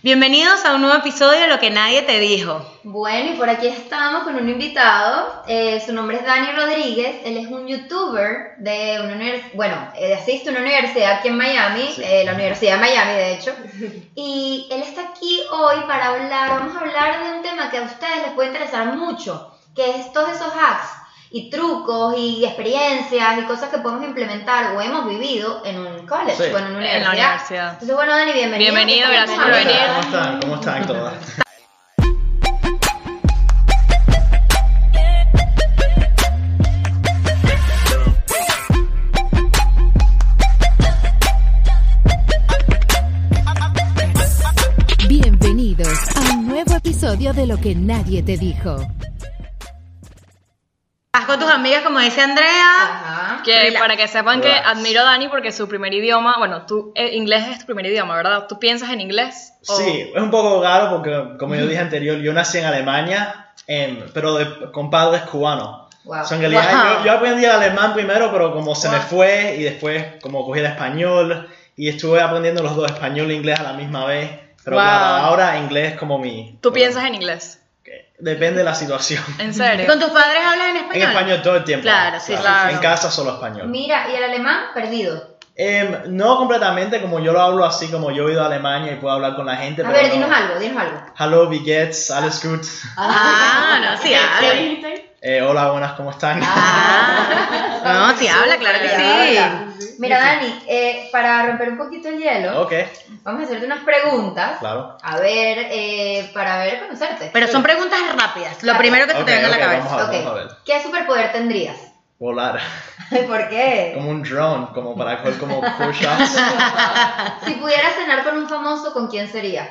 Bienvenidos a un nuevo episodio de Lo que nadie te dijo. Bueno, y por aquí estamos con un invitado. eh, su nombre es Dani Rodríguez. Él es un youtuber de una universidad, bueno, eh, asiste a una universidad aquí en Miami, Sí. eh, la Universidad de Miami, de hecho. Y él está aquí hoy para hablar, vamos a hablar de un tema que a ustedes les puede interesar mucho, que es todos esos hacks y trucos y experiencias y cosas que podemos implementar o hemos vivido en un college Sí. o en una En universidad. la universidad. Entonces, bueno, Dani, bienvenido. Bienvenido, gracias por venir. ¿Cómo están? ¿Cómo están todas? Bienvenidos a un nuevo episodio de Lo que nadie te dijo. Con tus amigas, como dice Andrea. Ajá. Que Relax. para que sepan que Relax. admiro a Dani porque su primer idioma, bueno, tú, eh, inglés es tu primer idioma, ¿verdad? ¿Tú piensas en inglés? O- Sí, es un poco raro porque, como yo dije anterior, yo nací en Alemania, em, pero de- con padres cubanos. Wow. O sea, en realidad Wow. yo, yo aprendí el alemán primero, pero como se me Wow. fue y después como cogí el español y estuve aprendiendo los dos, español e inglés a la misma vez. Pero Wow. claro, ahora inglés es como mi... ¿Tú piensas en inglés? Depende de la situación. ¿En serio? ¿Con tus padres hablas en En español? español todo el tiempo. Claro, sí, claro. En casa solo español. Mira, ¿y el alemán? Perdido. Em, no completamente, como yo lo hablo así, como yo he ido a Alemania y puedo hablar con la gente. A pero ver, no. dinos algo, dinos algo. Hallo, wie geht's? Alles gut? Ah, no, sí habla. Eh, hola, buenas, ¿cómo están? Ah, no, sí habla, claro que sí. Mira, Dani, eh, para romper un poquito el hielo, vamos a hacerte unas preguntas. claro. A ver, eh, para ver, conocerte. Pero son preguntas rápidas. Lo primero que se te venga a ok, la cabeza. Vamos a ver, Ok. vamos a ver. ¿Qué superpoder tendrías? Volar. ¿Por qué? Como un drone, como para coger como push-ups. Si pudieras cenar con un famoso, ¿con quién sería?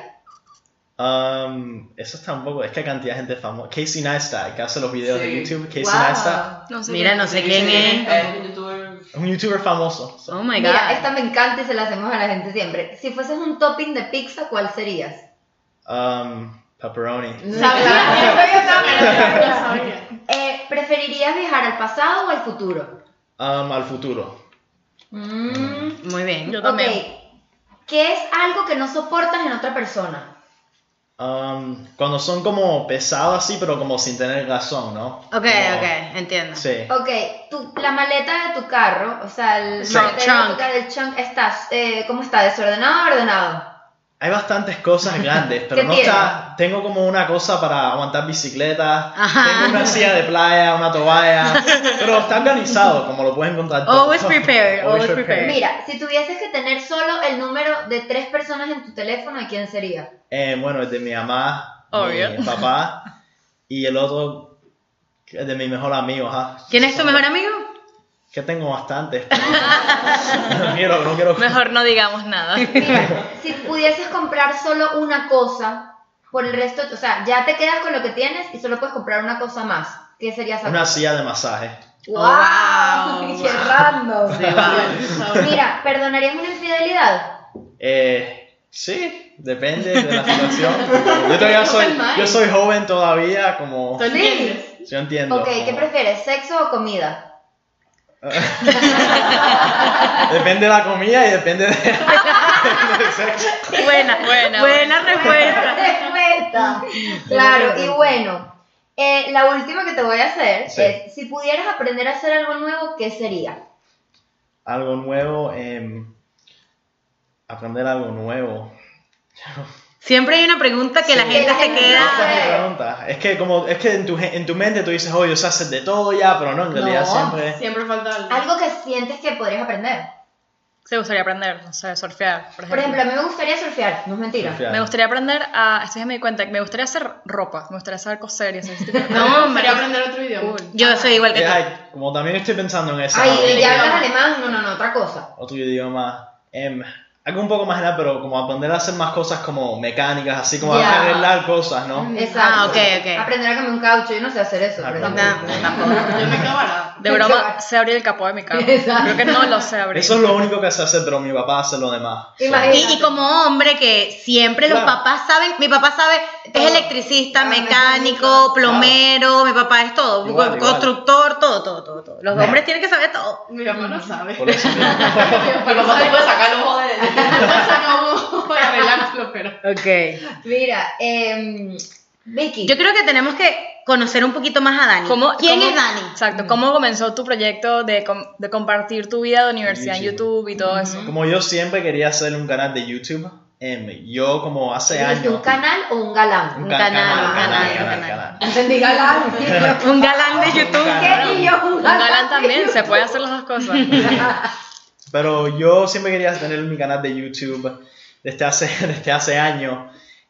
Um, eso está un poco, es que hay cantidad de gente famosa. Casey Neistat, que hace los videos de YouTube. Casey Wow. Neistat No sé. Mira, no sé quién es. Es un youtuber famoso. Oh my Mira, god. esta me encanta y se la hacemos a la gente siempre. Si fueses un topping de pizza, ¿cuál serías? Um, pepperoni. Eh, ¿Preferirías viajar al pasado o al futuro? Um, al futuro. Mm, Muy bien. Yo también. Ok. ¿Qué es algo que no soportas en otra persona? Um, cuando son como pesados así, pero como sin tener razón, ¿no? Ok, Como- ok, entiendo. Sí. Ok, tu, la maleta de tu carro, o sea, el Sí. maletero de tu Trunk. carro, el trunk, está, eh, ¿cómo está? ¿Desordenado o ordenado? Hay bastantes cosas grandes, pero ¿Qué no tiene? está. Tengo como una cosa para aguantar bicicleta. Ajá. Tengo una silla de playa, una toalla. Pero está organizado, como lo puedes encontrar todo. Always prepared, always prepared. Mira, si tuvieses que tener solo el número de tres personas en tu teléfono, ¿a quién sería? Eh, bueno, el de mi mamá, Obvio. mi papá y el otro es de mi mejor amigo. ajá. ¿Quién es tu mejor amigo? Que tengo bastantes. no quiero, no quiero. Mejor no digamos nada. Si pudieses comprar solo una cosa por el resto, o sea, ya te quedas con lo que tienes y solo puedes comprar una cosa más, ¿qué sería esa Una cosa? silla de masaje. ¡Wow! Wow. ¡Qué random! Sí, wow. Mira, ¿perdonarías una infidelidad? Eh, sí, depende de la situación. Yo todavía soy, yo soy joven todavía, como. Sí. Yo entiendo. Ok, ¿qué prefieres, sexo o comida? Depende de la comida y depende de. Buena, Buena, buena respuesta. Respuesta. Claro, y bueno, eh, la última que te voy a hacer Sí. es, si pudieras aprender a hacer algo nuevo, ¿qué sería? Algo nuevo, em, aprender algo nuevo. Siempre hay una pregunta que la Sí. gente la se gente queda. no es que como es que en tu, en tu mente tú dices, oh, yo sé hacer de todo ya, pero no, en realidad No. siempre. Siempre falta algo. Algo que sientes que podrías aprender. Se gustaría aprender, no sé, surfear, por ejemplo. Por ejemplo, a mí me gustaría surfear, no es mentira. Surfear. Me gustaría aprender a. Esto ya me di cuenta, me gustaría hacer ropa, me gustaría saber coser y de cosas. No, Me gustaría aprender otro idioma. Cool. Yo soy igual que tú. como también estoy pensando en eso. Ay, ¿ya hablas alemán? No, no, no, otra cosa. otro idioma. em, algo un poco más general, pero como aprender a hacer más cosas como mecánicas, así como arreglar cosas, ¿no? Exacto. Ah, ok, ok. Aprender a cambiar un caucho, yo no sé hacer eso. Ah, pero. No, tampoco. Yo me. De broma, sé abrir el capó de mi carro. Exacto. Creo que no lo sé abrir. Eso es lo único que sé hacer, pero mi papá hace lo demás. So. Y, y como hombre que siempre los papás saben, mi papá sabe, es electricista, Ah, mecánico, mecánico. plomero, mi papá es todo, Igual, igual. constructor, todo, todo, todo, todo. Los hombres tienen que saber todo. Mi papá no sabe. Por eso Mi papá te puede sacar los arreglarlo, pero. Ok. Mira, em, Vicky. Yo creo que tenemos que conocer un poquito más a Dani. ¿Cómo- ¿Quién cómo- es Dani? Exacto. ¿Cómo comenzó tu proyecto de, com- de compartir tu vida de universidad en YouTube. YouTube y todo eso? Como yo siempre quería hacer un canal de YouTube, em, yo como hace ¿Dijiste años... ¿Un canal o un galán? Un ca- canal, un canal, un canal, canal. canal. Entendí galán. Un galán de YouTube. ¿Qué? Y yo, un Un galán. galán también, se puede hacer las dos cosas. Pero yo siempre quería tener mi canal de YouTube desde hace, desde hace años.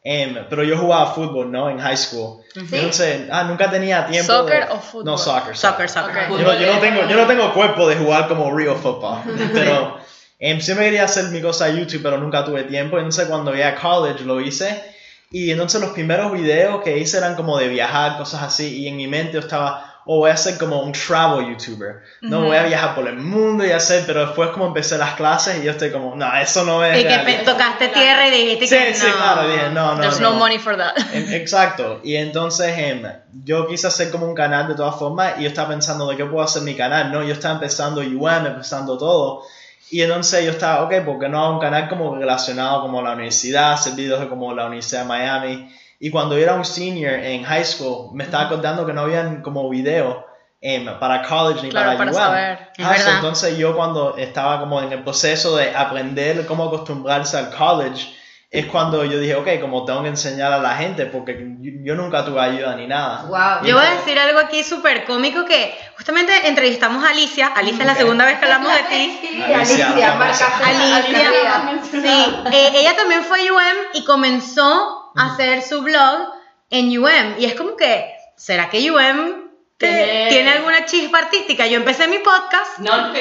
em, pero yo jugaba fútbol, ¿no? En high school. Entonces, ah, nunca tenía tiempo. ¿Soccer de- o fútbol? No, soccer. Soccer, soccer. Ok. Yo, no- yo no tengo, yo no tengo cuerpo de jugar como real football. Pero em, siempre quería hacer mi cosa de YouTube, pero nunca tuve tiempo. Entonces, cuando llegué a college, lo hice. Y entonces, los primeros videos que hice eran como de viajar, cosas así. Y en mi mente yo estaba, oh, voy a ser como un travel YouTuber. No voy a viajar por el mundo y hacer. Pero después, como empecé las clases, y yo estoy como, no, eso no es. Y que real". pe- tocaste tierra y dijiste Sí, que sí, no. claro. Dije, no, no. There's no. no money for that. Exacto, y entonces em, yo quise hacer como un canal de todas formas y yo estaba pensando de qué puedo hacer mi canal, ¿no? Yo estaba empezando UM, empezando todo, y entonces yo estaba, ok, ¿por qué no hago un canal como relacionado como la universidad, hacer videos de como la Universidad de Miami? Y cuando yo era un senior en high school, me estaba acordando que no habían como videos em, para college ni Claro, para para UM. Ah, so entonces yo cuando estaba como en el proceso de aprender cómo acostumbrarse al college, es cuando yo dije, ok, como tengo que enseñar a la gente, porque yo, yo nunca tuve ayuda ni nada. Wow. Y Yo voy a decir algo aquí súper cómico que justamente entrevistamos a Alicia. Alicia es la segunda vez que hablamos de ti. Sí, Alicia, Alicia, Alicia. Alicia. Sí, eh, ella también fue a UM y comenzó a hacer su blog en UM. Y es como que, ¿será que UM te- Tiene- tiene alguna chispa artística? Yo empecé mi podcast. No.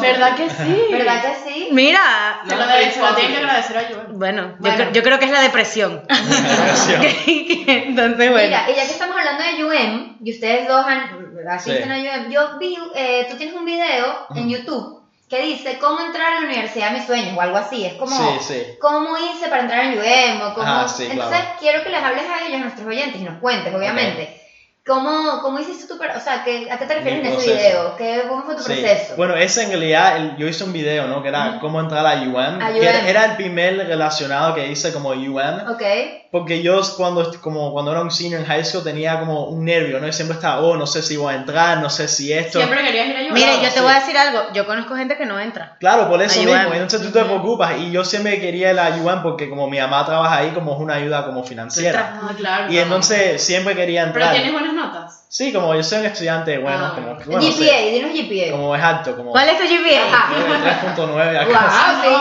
¿Verdad que sí? ¿Verdad que sí? Mira, Se lo, debe- se lo tienen que agradecer a Joel. bueno, yo, Bueno. cre- yo creo que es la depresión. Entonces, bueno. Mira, y ya que estamos hablando de UM, y ustedes dos han- asisten Sí. a UM, yo vi, eh, tú tienes un video en YouTube que dice cómo entrar a la universidad de mis sueños o algo así. Es como, Sí, sí. ¿cómo hice para entrar en UM? O cómo... Ah, sí, Entonces, claro. quiero que les hables a ellos, a nuestros oyentes, y nos cuentes, obviamente. ¿Cómo, ¿Cómo hiciste tu... per- O sea, ¿qué- ¿a qué te refieres en ese proceso. video? ¿Qué, ¿Cómo fue tu Sí. proceso? Bueno, ese en realidad, el- yo hice un video, ¿no? Que era cómo entrar a UM. A que era, UM. era el primer relacionado que hice como UM. Ok. Porque yo cuando, como cuando era un senior en high school tenía como un nervio, ¿no? Y siempre estaba, oh, no sé si voy a entrar, no sé si esto. Siempre querías ir a Joel. Mire, yo te sí. voy a decir algo. Yo conozco gente que no entra. Claro, por eso A mismo. UM. Y entonces tú te preocupas. Y yo siempre quería la UM porque como mi mamá trabaja ahí, como es una ayuda como financiera. Ah, claro. Y entonces siempre quería Pero entrar. tienes buenas notas. Sí, como yo soy un estudiante bueno, Ah, como, bueno. bueno, GPA, sí, dinos GPA. como es alto, como ¿Cuál es tu GPA? Ajá. 3.9 algo Wow,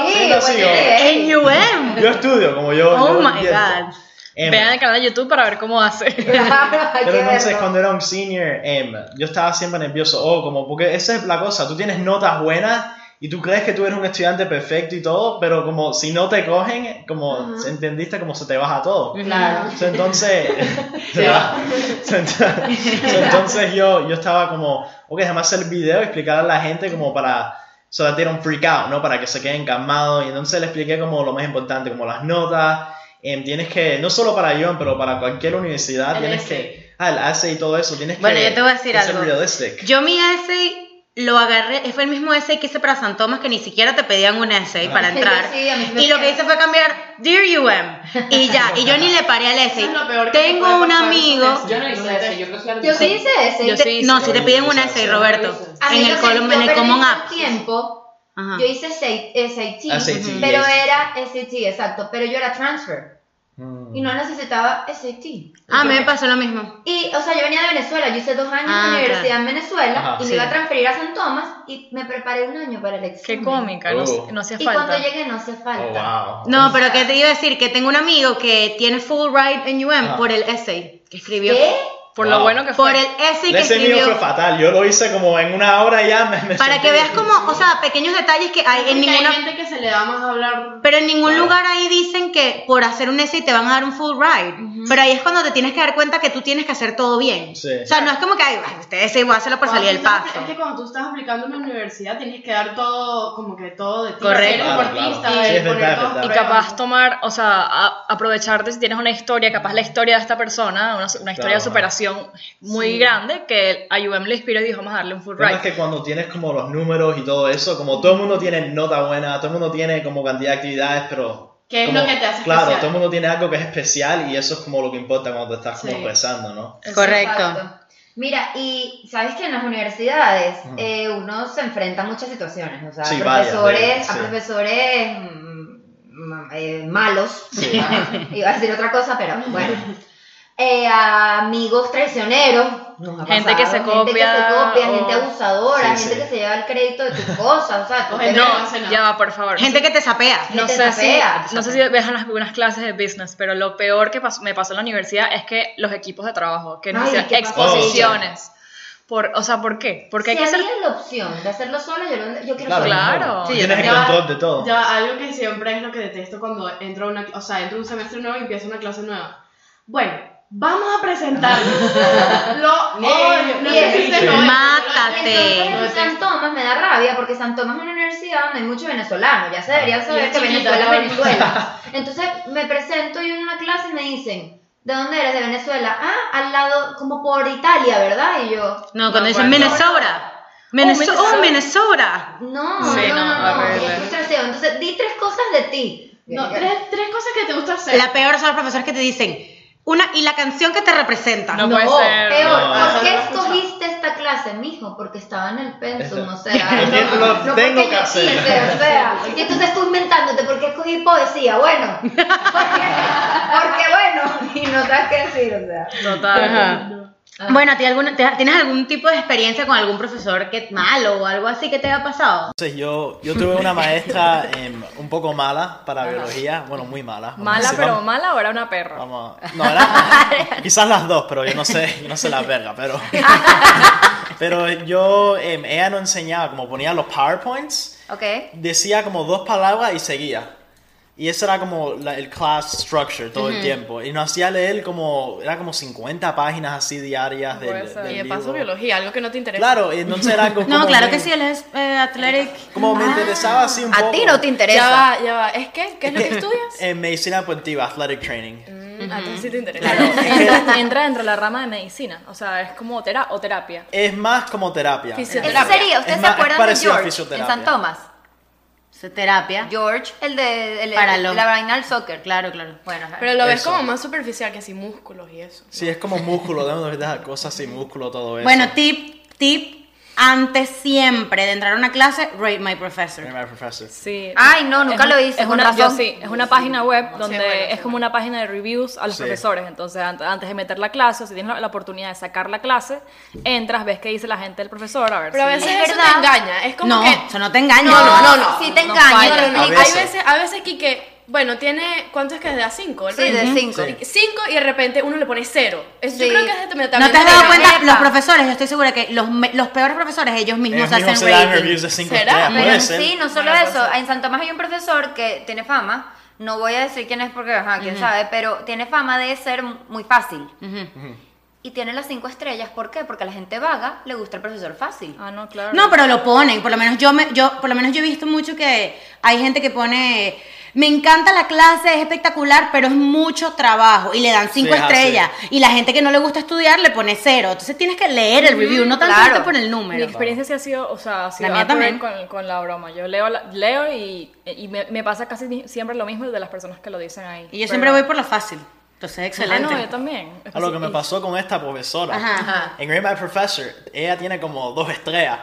sí, Sí, no, sí, buen yo- UM. Yo estudio, como yo. Oh yo my. God. Em, Vean el canal de YouTube para ver cómo hace. Pero entonces cuando era un senior, em, yo estaba siempre nervioso, oh, como, porque esa es la cosa, tú tienes notas buenas y tú crees que tú eres un estudiante perfecto y todo, pero como si no te cogen, como, ¿entendiste? Como se te baja todo. Claro. So, Entonces, se va. So, entonces, yo, yo estaba como, ok, déjame hacer el video y explicar a la gente como para, so that they don't freak out, ¿no? Para que se queden calmados. Y entonces le expliqué como lo más importante, como las notas. em, tienes que, no solo para Ion, pero para cualquier universidad, El tienes essay. que, ah, el essay y todo eso, tienes Bueno, que, yo te voy a decir algo. realistic. Yo mi essay lo agarré, fue el mismo essay que hice para San Tomás, que ni siquiera te pedían un essay Ah. para entrar. Sí, y lo que hice fue cambiar Dear UM. Y ya, y yo ni le paré al essay. Es Tengo un amigo. Yo no hice eso, yo creo que Yo sí hice ese. Yo te- sí no, hice. si te piden un essay, Roberto. En el, column- en el Common App. tiempo, yo hice SAT, pero era SAT, exacto, pero yo era transfer. Y no necesitaba SAT. Ah, me pasó lo mismo. Y, o sea, yo venía de Venezuela, yo hice dos años Ah, en la universidad en Venezuela Ajá, y me iba a transferir a San Tomás y me preparé un año para el examen. Qué cómica, no, Oh. no hacía Y falta. cuando llegué no hacía falta. Oh, wow. No, pero ¿qué te iba a decir? Que tengo un amigo que tiene full ride en UM Ah. por el essay que escribió. ¿Qué? Por Wow. lo bueno que fue. Por el essay que Ese mío fue fatal, yo lo hice como en una hora y ya me, me Para que veas como, o sea, pequeños detalles que hay en ninguna... hay gente que se le da más a hablar. Pero en ningún Claro. lugar ahí dicen que por hacer un essay te van a dar un full ride. Pero ahí es cuando te tienes que dar cuenta que tú tienes que hacer todo bien. Sí. O sea, no es como que, ay, este essay voy a hacerlo por Cuando salir del estás- paso. Es que cuando tú estás aplicando en una universidad tienes que dar todo, como que todo de ti. Correcto. Claro, deportista, claro. Sí, verdad, todas es verdad. Y capaz tomar, o sea, a- aprovecharte si tienes una historia, capaz la historia de esta persona, una, una historia de superación inspiración muy grande que a UM le inspiró y dijo, vamos a darle un full Pero es ride. que cuando tienes como los números y todo eso, como todo el mundo tiene nota buena, todo el mundo tiene como cantidad de actividades, pero... ¿Qué es como- lo que te hace Claro, especial? todo el mundo tiene algo que es especial y eso es como lo que importa cuando te estás como Sí. empezando, ¿no? Correcto. Exacto. Mira, y sabes que en las universidades Ujú. eh, uno se enfrenta a muchas situaciones, o sea, Sí, profesores, varias, a sí. profesores mm, mm, eh, malos, Sí. iba a decir otra cosa, pero bueno, Eh, a amigos traicioneros, nos ha Gente que se gente que se copia, copia, o- gente abusadora, Sí, gente sí. que se lleva el crédito de tus cosas, o sea, tú O te- gente No, no ya va, por favor. Gente que te sapea. no sé, si, sapea, no sé si las- algunas clases de business, pero lo peor que pas- me pasó en la universidad es que los equipos de trabajo, que nos Ay, hacían ¿qué pasó? exposiciones. Por, o sea, ¿por qué? Porque hay si que ser... había la opción de hacerlo solo, yo, lo- yo quiero Claro. Claro. Sí, tienes el control de todo. Ya, algo que siempre es lo que detesto cuando entro a una, o sea, entro a un semestre nuevo y empiezo una clase nueva. Bueno, vamos a presentarnos. lo odio, no sé si lo Mátate. Entonces en San. Tomás me da rabia porque San Tomás es una universidad donde hay muchos venezolanos, ya se deberían saber que Venezuela es Venezuela. Entonces me presento y en una clase y me dicen, ¿de dónde eres? De Venezuela. Ah, al lado, como por Italia, ¿verdad? Y yo, No, cuando No, dicen. Minnesota. Minnesota. Oh, Minnesota. no, Sí, no, no, no. Entonces di tres cosas de ti. No, tres, tres cosas que te gusta hacer. La peor son los profesores que te dicen una y la canción que te representa. No No, puede ser. peor, No. ¿por qué no escogiste esta clase, mijo? Porque estaba en el pensum, o sea, lo no tengo porque que yo hacer. quise, o sea, y entonces tú inventándote, ¿por qué escogí poesía? Bueno, porque, porque bueno, y no sabes qué decir, o sea. Total. Ajá. Bueno, ¿a ti alguna- te- ¿tienes algún tipo de experiencia con algún profesor que malo o algo así que te haya pasado? Entonces yo, yo tuve una maestra em, un poco mala para biología, bueno, muy mala. Mala, decir, pero vamos- mala o era una perra. Vamos, no, era, quizás las dos, pero yo no sé, yo no sé la verga, pero, pero yo, em, ella no enseñaba, como ponía los PowerPoints, Ok. decía como dos palabras y seguía. Y ese era como la- el class structure todo el tiempo. Y nos hacía leer como, era como 50 páginas así diarias del, del Y de paso biología, algo que no te interesa. Claro, y entonces era algo como No, claro que sí, él es eh, athletic. Como me interesaba así un poco. A ti no te Ya interesa. va, ya va. ¿Es qué? ¿Qué es lo que estudias? En medicina deportiva, athletic training. Mm, A ti sí te interesa. Entra, entra dentro de la rama de medicina. O sea, es como tera o terapia. Es más como terapia. Fisioterapia. Sería, Es ¿ustedes se acuerdan de parecido a George en. San Tomás? Terapia. George, el de el, Para el- los- la vaina del soccer. Claro, claro. Bueno, Pero lo ves Eso. como más superficial que así músculos y eso. Sí, es como músculo, de cosas así, músculo, todo eso. Bueno, tip, tip, antes siempre de entrar a una clase, rate my professor. My professor. Sí. Ay, no, nunca Es lo hice, Es con una, yo razón. sí, es una página web donde bueno, es como una página de reviews a los Sí. profesores. Entonces, an- antes de meter la clase, o si tienes la, la oportunidad de sacar la clase, entras, ves qué dice la gente del profesor, a ver Pero a veces Es eso verdad. te engaña. Es como No, que. eso no te engaña. No, no, no, no. Sí te No engaña. falla. No, no, no. A Hay veces. a veces que, bueno, tiene, ¿cuánto es que es de A5? Sí, de cinco. Sí. 5 y de repente uno le pone 0. Eso Sí. yo creo que es de ¿No te has dado cuenta? Los profesores, yo estoy segura que los, me- los peores profesores, ellos mismos Ellos hacen mismos se dan rating. reviews de 5 ¿Será? estrellas, Pero puede ser. sí, no solo eso. ser. En Santo Tomás hay un profesor que tiene fama, no voy a decir quién es porque, ajá, quién sabe, pero tiene fama de ser muy fácil. Y tiene las cinco estrellas, ¿por qué? Porque a la gente vaga le gusta el profesor fácil. Ah, no, claro. No, pero lo ponen, por lo menos yo me, yo, por lo menos yo he visto mucho que hay gente que pone, me encanta la clase, es espectacular, pero es mucho trabajo y le dan cinco Sí, es así. estrellas. Y la gente que no le gusta estudiar le pone cero. Entonces tienes que leer el review, no tanto claro. por el Mi número. experiencia sí ha sido, o sea, ha sido La mía también. Con, con la broma. Yo leo, la- leo y, y me, me pasa casi siempre lo mismo de las personas que lo dicen ahí. Y yo Pero- siempre voy por lo fácil. Entonces, Ah, excelente. no, yo también. A lo que me pasó con esta profesora. Ajá, ajá. En Rate My Professor, ella tiene como dos estrellas.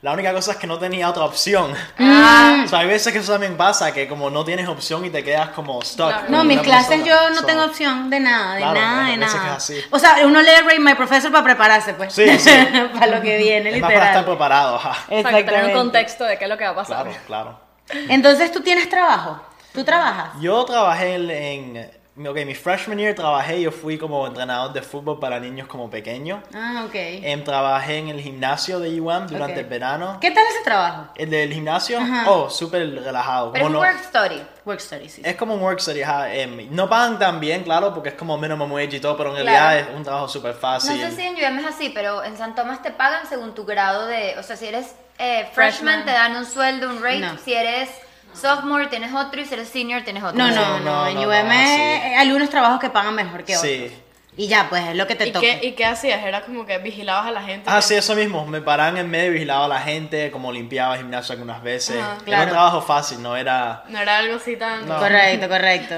La única cosa es que no tenía otra opción. Mm. O sea, hay veces que eso también pasa, que como no tienes opción y te quedas como stuck. Claro. No, mis clases persona. yo no So, tengo opción de nada, de Claro, nada, de que nada. es así. O sea, uno lee Rate My Professor para prepararse, pues. Sí, sí. para lo que viene, Es más para estar preparado, ajá. Exacto, tener un contexto de qué es lo que va a pasar. Claro, claro. Entonces, ¿tú tienes trabajo? ¿Tú trabajas? Yo trabajé en, en ok, mi freshman year trabajé, yo fui como entrenador de fútbol para niños como pequeños. Ah, ok. Em, trabajé en el gimnasio de UM durante Ok. el verano. ¿Qué tal ese trabajo? El del gimnasio, Ajá. oh, súper relajado. Pero es Como un no- work study. Work study, sí. es como un work study, ajá, em, no pagan tan bien, claro, porque es como minimum wage y todo, pero en Claro. realidad es un trabajo súper fácil. No sé si en UM es así, pero en San Tomás te pagan según tu grado de... O sea, si eres eh, freshman, Freshman. te dan un sueldo, un rate. No. Si eres sophomore, tienes otro. Y si eres senior, tienes otro. No, no, No, no, no, en no, UM hay algunos trabajos que pagan mejor que otros. Sí. Y ya, pues es lo que te ¿Y toca. ¿Y qué hacías? Era como que vigilabas a la gente. Ah, sí, eso mismo. Me paraban en medio, vigilaba a la gente, como limpiaba el gimnasio algunas veces. Ajá. Era Claro. un trabajo fácil, no era... No era algo así tan... No. Correcto, correcto.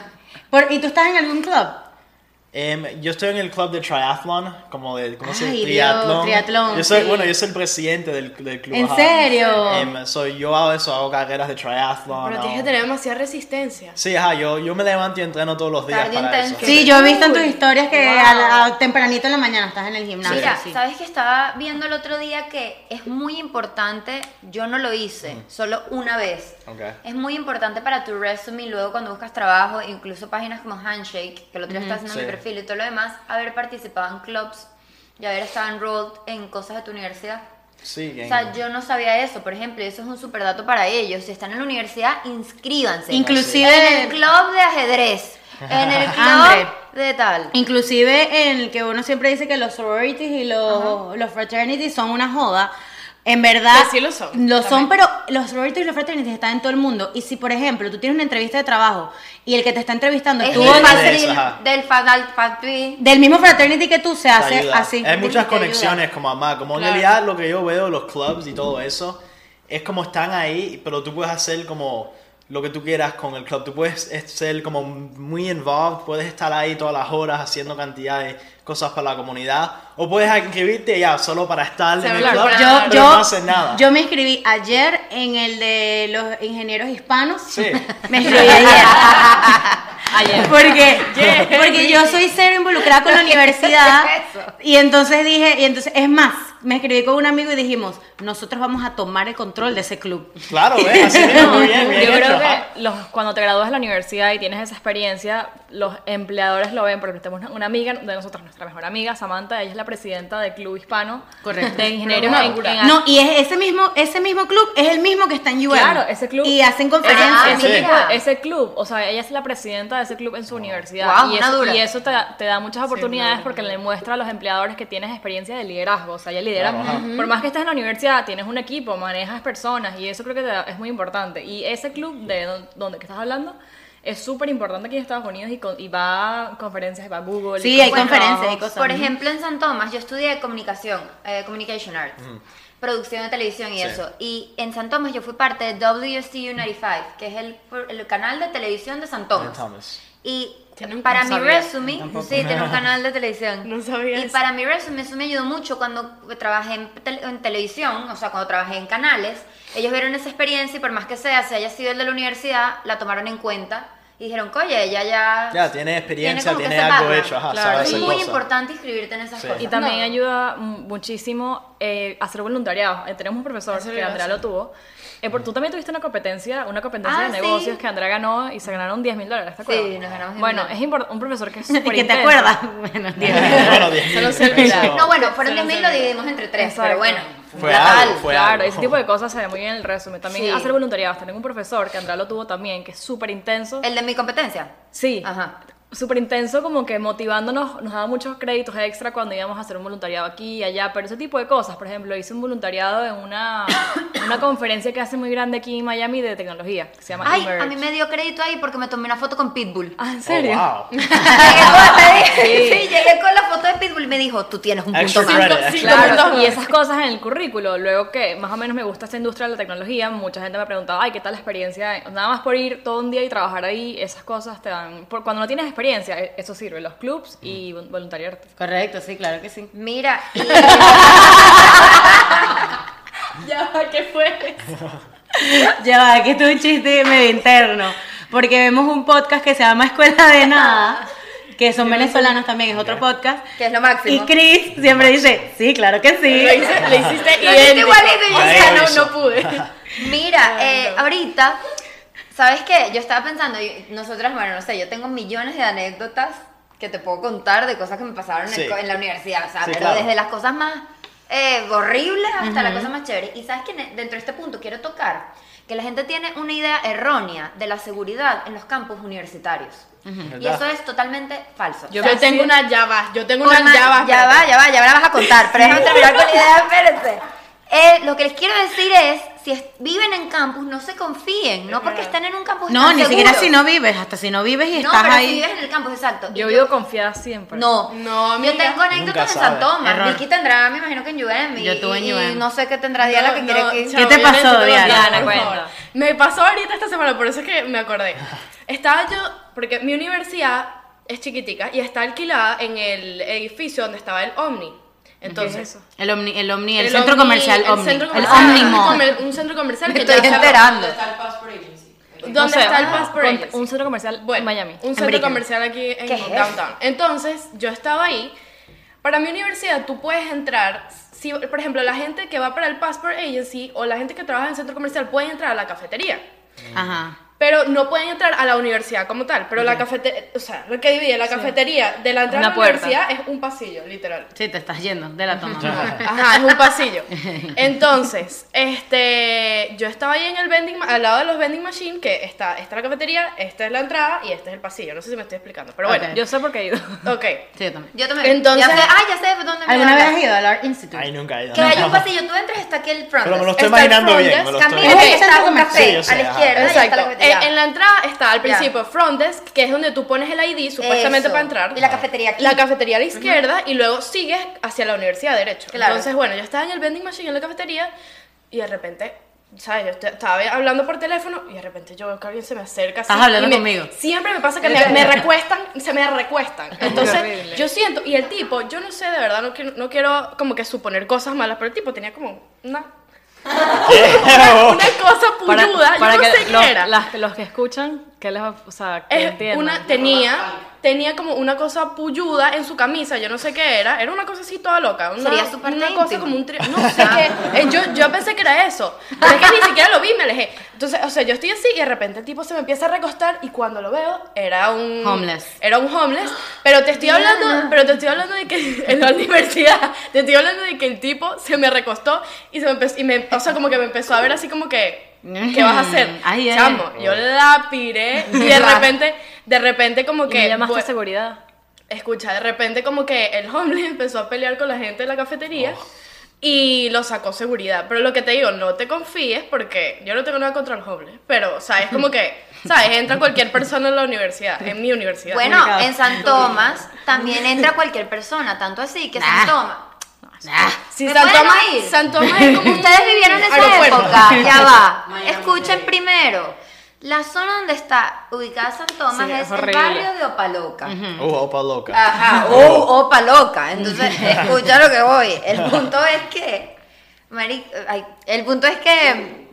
Por- ¿Y tú estás en algún club? Em, yo estoy en el club de triathlon, como de, ¿cómo se dice? Triatlón. triatlón, Yo soy, sí. bueno, yo soy el presidente del, del club. ¿En ajá. serio? Em, soy, yo hago eso, hago carreras de triatlón. Pero tienes que tener demasiada resistencia. Sí, ajá, yo, yo me levanto y entreno todos los días para eso. Sí, yo he visto en tus historias que Wow. a la- a tempranito en la mañana estás en el gimnasio. Mira, sí. sabes que estaba viendo el otro día que es muy importante, yo no lo hice, solo una vez. Ok. Es muy importante para tu resume luego cuando buscas trabajo, incluso páginas como Handshake, que el otro día estaba haciendo Sí. mi perfil y todo lo demás, haber participado en clubs y haber estado enrolled en cosas de tu universidad. Sí, O sea, yo no sabía eso, por ejemplo, y eso es un super dato para ellos. Si están en la universidad, inscríbanse. Inclusive- En el club de ajedrez, en el club Hambre. de tal. Inclusive en el que uno siempre dice que los sororities y los, los fraternities son una joda. En verdad, Que sí lo son, Lo son, también. pero los sororities y los fraternities están en todo el mundo. Y si, por ejemplo, tú tienes una entrevista de trabajo y el que te está entrevistando Es estuvo el en Ajá. del del mismo fraternity que tú, se hace ayuda. así. Hay muchas conexiones como mamá. Como en Claro. realidad lo que yo veo los clubs y todo eso es como están ahí, pero tú puedes hacer como lo que tú quieras con el club. Tú puedes ser como muy involved, puedes estar ahí todas las horas haciendo cantidad de cosas para la comunidad. O puedes inscribirte ya solo para estar en el club. Yo, pero yo, no hacer nada. yo me inscribí ayer en el de los ingenieros hispanos. Sí. Me inscribí ayer. Ayer. Porque, porque yo soy cero involucrada con la universidad. Y entonces dije, y entonces, es más, me escribí con un amigo y dijimos, nosotros vamos a tomar el control de ese club. Claro, ¿ves? Así mismo, muy bien, bien Yo creo hecho, ajá. que los, cuando te gradúas de la universidad y tienes esa experiencia, los empleadores lo ven, porque tenemos una, una amiga de nosotros, nuestra mejor amiga, Samantha, ella es la presidenta del club hispano Correcto. de ingenieros en, No, y es ese mismo, ese mismo club es el mismo que está en UM. Claro, ese club. Y hacen conferencias. Ah, ese, tipo- ese club, o sea, ella es la presidenta de ese club en su universidad. Guau, y, una eso, dura. y eso te, da- te da muchas oportunidades dura, porque le muestra a los empleadores que tienes experiencia de liderazgo. O sea, ella Claro. Por más que estés en la universidad, tienes un equipo, manejas personas y eso creo que te da- es muy importante. Y ese club de don- donde que estás hablando es súper importante aquí en Estados Unidos y, con- y va a conferencias, va a Google. y Sí, hay conferencias nuevas. y cosas. Por ejemplo, en San Tomás yo estudié comunicación, eh, communication arts, producción de televisión y Sí. eso. Y en San Tomás yo fui parte de WSTU 95, que es el, el canal de televisión de San Tomás. Thomas. Y Tiene para no mi sabía. resume, sí, tiene un canal de televisión. No sabía Y eso. para mi resume eso me ayudó mucho cuando trabajé en, en televisión, o sea, cuando trabajé en canales. Ellos vieron esa experiencia y por más que sea, si haya sido el de la universidad, la tomaron en cuenta y dijeron, oye, ella ya... Ya, tiene experiencia, tiene ese algo hecho, ajá, Claro, sabe Es muy cosas. importante inscribirte en esas Sí. cosas. Y también No. ayuda muchísimo eh, hacer voluntariado. Eh, tenemos un profesor Eso que Andrea lo tuvo. Eh, por- tú también tuviste una competencia, una competencia Ah, de sí. negocios que Andrea ganó y se ganaron 10 mil dólares, ¿te Sí, acuerdas? nos ganamos 10.000 Bueno, es importante, un profesor que es ¿Y súper que te acuerdas? Bueno, Dios. bueno, 10 Solo mil. No, bueno, fueron Se nos 10.000 lo dividimos entre tres, Exacto. pero bueno. Fue algo, fue claro, algo. ese tipo de cosas se ve muy bien en el resumen. También Sí. hacer voluntariado. Tengo un profesor que Andrea lo tuvo también, que es súper intenso. El de mi competencia. Sí. Ajá. Súper intenso, como que motivándonos, nos daba muchos créditos extra cuando íbamos a hacer un voluntariado aquí y allá, pero ese tipo de cosas, por ejemplo, hice un voluntariado en una, una conferencia que hace muy grande aquí en Miami de tecnología, que se llama Ay, Emerge. a mí me dio crédito ahí porque me tomé una foto con Pitbull. Ah, ¿en Oh, serio? wow. Llegué con, dije- sí, llegué con la foto de Pitbull y me dijo, tú tienes un punto más. sí, Claro, y esas cosas en el currículo, luego que más o menos me gusta esta industria de la tecnología, mucha gente me preguntaba, ay, ¿qué tal la experiencia? Nada más por ir todo un día y trabajar ahí, esas cosas te dan, por- cuando no tienes experiencia, e- eso sirve, los clubs y vol- voluntariarte. Correcto, sí, claro que sí. Mira, y Ya, ¿qué fue? Ya va, que esto es un chiste medio interno. Porque vemos un podcast que se llama Escuela de Nada, que son venezolanos también, es otro podcast. que es lo máximo. Y Chris siempre dice, sí, claro que Lo, sí. hice, lo hiciste Lo hiciste igualito y yo lo no, no pude. Mira, eh, ahorita, ¿sabes qué? Yo estaba pensando, y nosotras, bueno, no sé, yo tengo millones de anécdotas que te puedo contar de cosas que me pasaron Sí. co- en la universidad, o sea, Sí, pero claro. desde las cosas más eh, horribles hasta las cosas más chéveres. Y sabes que dentro de este punto quiero tocar que la gente tiene una idea errónea de la seguridad en los campus universitarios. Y ¿Verdad? eso es totalmente falso. Yo O sea, tengo sí- una llava, yo tengo una llava. Ya va, ya va, ya me la vas a contar, pero déjame terminar con la idea, espérense. Eh, lo que les quiero decir es, si es- viven en campus, no se confíen. No porque estén en un campus. No, ni siquiera si no vives, hasta si no vives y No, estás pero si ahí. vives en el campus, exacto. Y Yo vivo confiada siempre. No, No, yo tengo anécdotas en. San Tomás. Error. Vicky tendrá, me imagino que en UM. y- Yo estuve en y UM. no sé qué tendrá Diana que No, quiere no, que. ¿Qué te yo pasó, Diana? favor. Me pasó ahorita esta semana, por eso es que me acordé. Estaba yo, porque mi universidad es chiquitica y está alquilada en el edificio donde estaba el Omni. Entonces, ¿Qué es eso? El Omni, el Omni, el, el centro Omni- comercial el Omni. centro el comercial, Omni un Mall. comer- un centro comercial Me que estoy ya enterando. ¿Dónde No sé, está el ah, Passport con- Agency? Un centro comercial Bueno, en Miami. Un centro comercial aquí en downtown. Entonces, yo estaba ahí. Para mi universidad, tú puedes entrar. Si, por ejemplo, la gente que va para el Passport Agency o la gente que trabaja en el centro comercial pueden entrar a la cafetería. Ajá. Pero no pueden entrar a la universidad como tal. Pero la cafetería, o sea, lo que divide la cafetería de la entrada Una a la puerta. universidad es un pasillo, literal. Sí, te estás yendo de la toma. Ajá, es un pasillo. Entonces, este, yo estaba ahí en el vending, al lado de los vending machine, que está, esta es la cafetería, esta es la entrada y este es el pasillo. No sé si me estoy explicando, pero bueno. Yo sé por qué he ido. Ok. Sí, yo también. Yo también. Entonces- Ya sé, ah, ya sé dónde me ¿Alguna vez has ido al Art Institute? Ahí nunca he ido. Que hay un pasillo, tú entras está aquí el front. Pero me lo estoy Está imaginando bien. desk, Me lo Camina estoy... Ok, y está centro un comercial. café Sí, yo sé, a la ajá. izquierda. y está la Exacto. En, la entrada está al principio front desk, que es donde tú pones el ID supuestamente Eso. para entrar. Y la cafetería aquí. La cafetería a la izquierda y luego sigues hacia la universidad derecho. Claro. Entonces, bueno, yo estaba en el vending machine en la cafetería y de repente, ¿sabes? Yo est- estaba hablando por teléfono y de repente yo veo que alguien se me acerca. así, Estás hablando y me- conmigo. Siempre me pasa que me, me recuestan, se me recuestan. Entonces, yo siento, y el tipo, yo no sé, de verdad, no quiero, no quiero como que suponer cosas malas, pero el tipo tenía como una, una cosa Para, para yo no que sé qué los, era. las- los que escuchan, que les va, o sea, que Es entiendan. una, tenía, tenía como una cosa puyuda en su camisa, yo no sé qué era, era una cosa así toda loca, una, Sería súper una cosa como un tri- no sé qué, eh, yo, yo pensé que era eso, pero es que ni siquiera lo vi, me alejé, entonces, o sea, yo estoy así y de repente el tipo se me empieza a recostar y cuando lo veo era un Homeless. era un homeless, pero te estoy hablando, pero te estoy hablando de que en la universidad, te estoy hablando de que el tipo se me recostó y se me empezó, y me, o sea, como que me empezó a ver así como que ¿Qué vas a hacer? Ay, ay. Chamo, yo la piré y de repente, de repente como Y que... me llamaste a seguridad. Escucha, de repente como que el homeless empezó a pelear con la gente de la cafetería y lo sacó seguridad. Pero lo que te digo, no te confíes porque yo no tengo nada contra el homeless. Pero, o sea, es como que, ¿sabes? Entra cualquier persona en la universidad, en mi universidad. Bueno, en San Tomás también entra cualquier persona, tanto así que Nah. San Tomás. Ah, Si ¿Me San Tomás? San Tomás es como Ustedes vivieron esa aeropuerto. época, ya va. Escuchen primero. La zona donde está ubicada San Tomás Sí, es, es el barrio de Opaloca. Uh, opa loca. Ajá, oh, opa loca. Entonces, escucha lo que voy. El punto es que, Mari, ay, el punto es que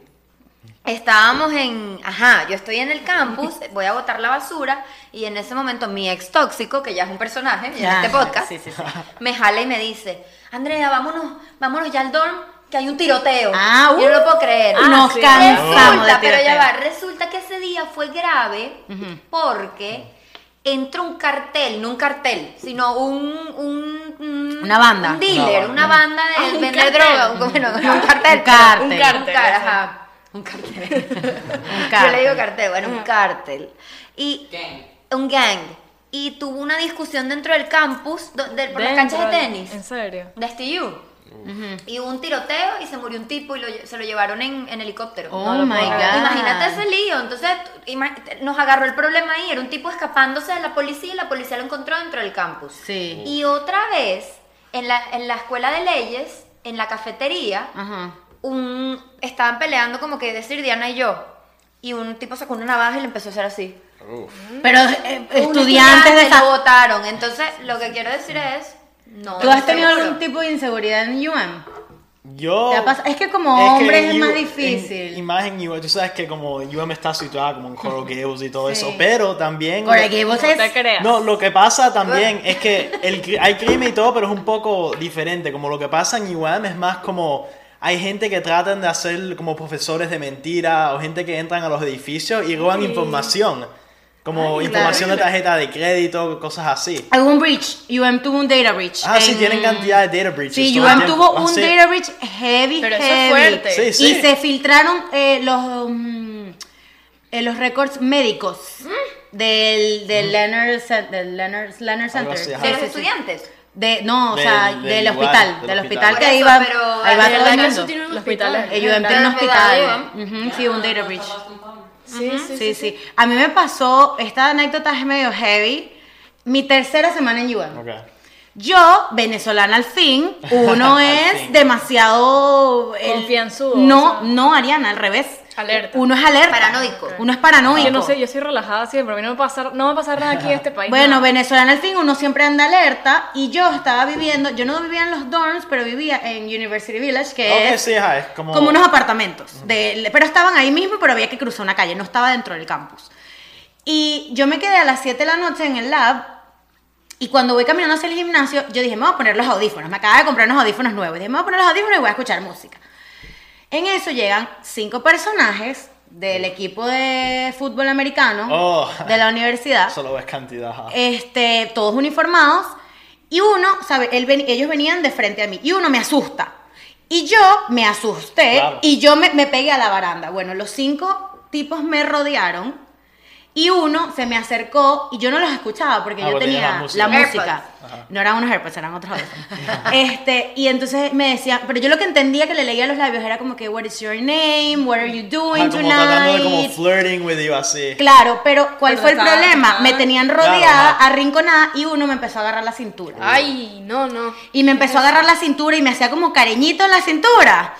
estábamos en, ajá, yo estoy en el campus, voy a botar la basura y en ese momento mi ex tóxico, que ya es un personaje en este podcast, sí, sí, sí. me jala y me dice, Andrea, vámonos, vámonos ya al dorm, que hay un tiroteo. Ah, yo no uh, lo puedo creer. ah, nos sí. cansamos de Resulta, pero ya tiroteo. va, resulta que ese día fue grave porque entró un cartel, no un cartel, sino un, un, un- Una banda. un dealer, No, una banda de un vender cartel. droga, un, bueno, no un cartel, Un cartel. un cartel, ajá, un cartel. Un Yo le digo cartel. cartel, bueno, un cartel. Y un gang. Y tuvo una discusión dentro del campus, de- por las canchas de de- tenis ¿En serio? de STU. Y hubo un tiroteo y se murió un tipo y lo se lo llevaron en, en helicóptero. Oh No lo my god. Imagínate ese lío. Entonces nos agarró el problema ahí. Era un tipo escapándose de la policía y la policía lo encontró dentro del campus. Sí. Y otra vez, en la, en la escuela de leyes, en la cafetería, un, estaban peleando como que decir Diana y yo. Y un tipo sacó una navaja y le empezó a hacer así. Pero eh, estudiantes de esa... lo votaron. Entonces, lo que quiero decir es. No, ¿Tú has tenido seguro. algún tipo de inseguridad en UM? Yo. ¿Te ha pasado? Es que como que hombre es U- más en- difícil. y más en UM, tú sabes que como UM está situada como en Coral Gables y todo Sí. eso, pero también. Coral Gables No es... te creas. No, lo que pasa también es que el, hay crimen y todo, pero es un poco diferente. Como lo que pasa en UM es más como hay gente que tratan de hacer como profesores de mentira o gente que entran a los edificios y roban información. Como Ay, información de tarjeta de crédito, cosas así. Hubo un breach. UM tuvo un data breach. Ah, sí, en- tienen cantidad de data breaches. Sí, UM tuvo Ah, un sí. data breach heavy, Pero eso es heavy. fuerte. Sí, sí. Y se filtraron eh, los, mm, eh, los récords médicos del, del Leonard, Cen- del Leonard, Leonard Center. así. ¿De los estudiantes? De, no, o sea, del hospital, del del hospital. que iba, pero ahí va todo el mundo. Los hospital. hospitales. El UM tiene un ¿El hospital. Ujú, sí, un data breach. Sí, sí, Sí, sí. A mí me pasó, esta anécdota es medio heavy, mi tercera semana en UM. Ok. Yo, venezolana al fin, uno Al es fin. demasiado... el- Confianzudo, No, o sea. no, Ariana, al revés. Alerta. Uno es alerta. Paranoico. Uno es paranoico. Yo no sé, yo soy relajada siempre, a mí no me pasa, no me va a pasar nada aquí en este país. Bueno, nada. venezolana al fin, uno siempre anda alerta y yo estaba viviendo, yo no vivía en los dorms, pero vivía en University Village, que es sí, ajá, es como... como unos apartamentos, de, pero estaban ahí mismo, pero había que cruzar una calle, no estaba dentro del campus. Y yo me quedé a las 7 de la noche en el lab y cuando voy caminando hacia el gimnasio, yo dije, me voy a poner los audífonos, me acaba de comprar unos audífonos nuevos, dije, me voy a poner los audífonos y voy a escuchar música. En eso llegan cinco personajes del equipo de fútbol americano Oh. de la universidad Solo ves cantidad, este, todos uniformados, y uno, ¿sabe? Él ven- ellos venían de frente a mí, y uno me asusta. Y yo me asusté, Claro. y yo me, me pegué a la baranda. Bueno, los cinco tipos me rodearon, y uno se me acercó, y yo no los escuchaba, porque Ah, yo porque tenía la la música. No eran unos AirPods, eran otros este, y entonces me decían, pero yo lo que entendía que le leía los labios era como que, what is your name, what are you doing Ajá, como tratando de como tonight? flirting with you así. Claro, pero ¿cuál Pero fue el problema? Me tenían Claro, rodeada, ajá. arrinconada y uno me empezó a agarrar la cintura. Ay, no, no. Y me empezó a agarrar la cintura y me hacía como cariñito en la cintura.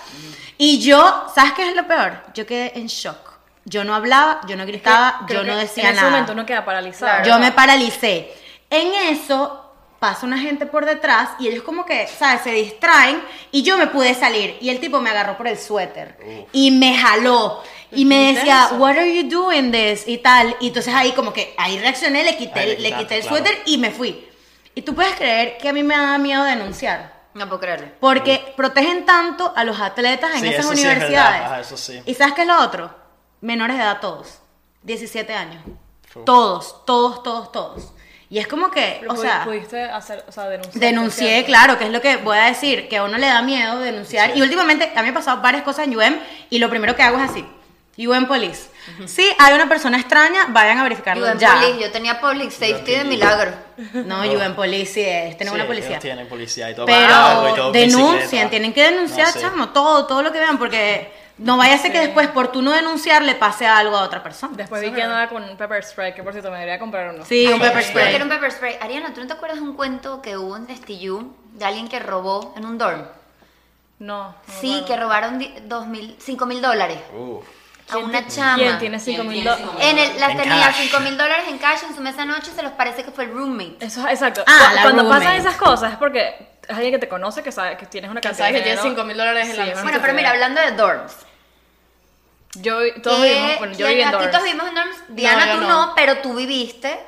Y yo, ¿sabes qué es lo peor? Yo quedé en shock. Yo no hablaba, yo no gritaba, Creo yo no decía En ese nada. momento uno queda paralizado. Yo me paralicé. En eso pasa una gente por detrás y ellos como que, ¿sabes? Se distraen y yo me pude salir y el tipo me agarró por el suéter y me jaló y me decía, what are you doing this? y tal. Y entonces ahí como que ahí reaccioné, le quité, Ahí le le quité el claro. suéter y me fui. Y tú puedes creer que a mí me da miedo denunciar. No puedo creerlo. Porque protegen tanto a los atletas en Sí, esas eso sí es universidades. ajá, eso sí. ¿Y sabes qué es lo otro? Menores de edad todos. 17 años. Todos, todos, todos, todos. Y es como que, Pero o sea, pudiste hacer, o sea, denunciar. denuncié, claro, que es lo que voy a decir, que a uno le da miedo denunciar. Sí. Y últimamente a mí me han pasado varias cosas en UM y lo primero que hago es así. UM Police. Si hay una persona extraña, vayan a verificarlo Yo en ya. Police, yo tenía Public Safety de milagro. No, UM Police sí es, tenemos Sí, una policía. tienen policía y todo. parado y Pero todo, denuncien, bicicleta. tienen que denunciar, No, sí. chamo, todo, todo lo que vean, porque no vaya a ser que después por tú no denunciar le pase algo a otra persona. Después vi que andaba con un pepper spray, que por cierto me debería comprar uno. Sí, un Ay, pepper yo spray. quiero un pepper spray. Ariana, ¿tú no te acuerdas de un cuento que hubo en Destillú de alguien que robó en un dorm? No. no Sí, recuerdo. que robaron dos mil, cinco mil dólares Uf. a una chama. ¿Quién tiene 5 mil dólares? En el, las En tenía cash. 5 mil dólares en cash en su mesa noche se los parece que fue el roommate. Eso, exacto. Ah, la Cuando roommate. pasan esas cosas es porque es alguien que te conoce, que sabe que tienes una Que cantidad que de tienes dinero. 5 mil dólares en la Sí, mesa. Bueno, pero mira, hablando de dorms. Yo, todos ¿qué- vivimos, bueno, yo viví en dorms. todos vivimos en dorms. Diana, yo tú no. no. pero tú viviste.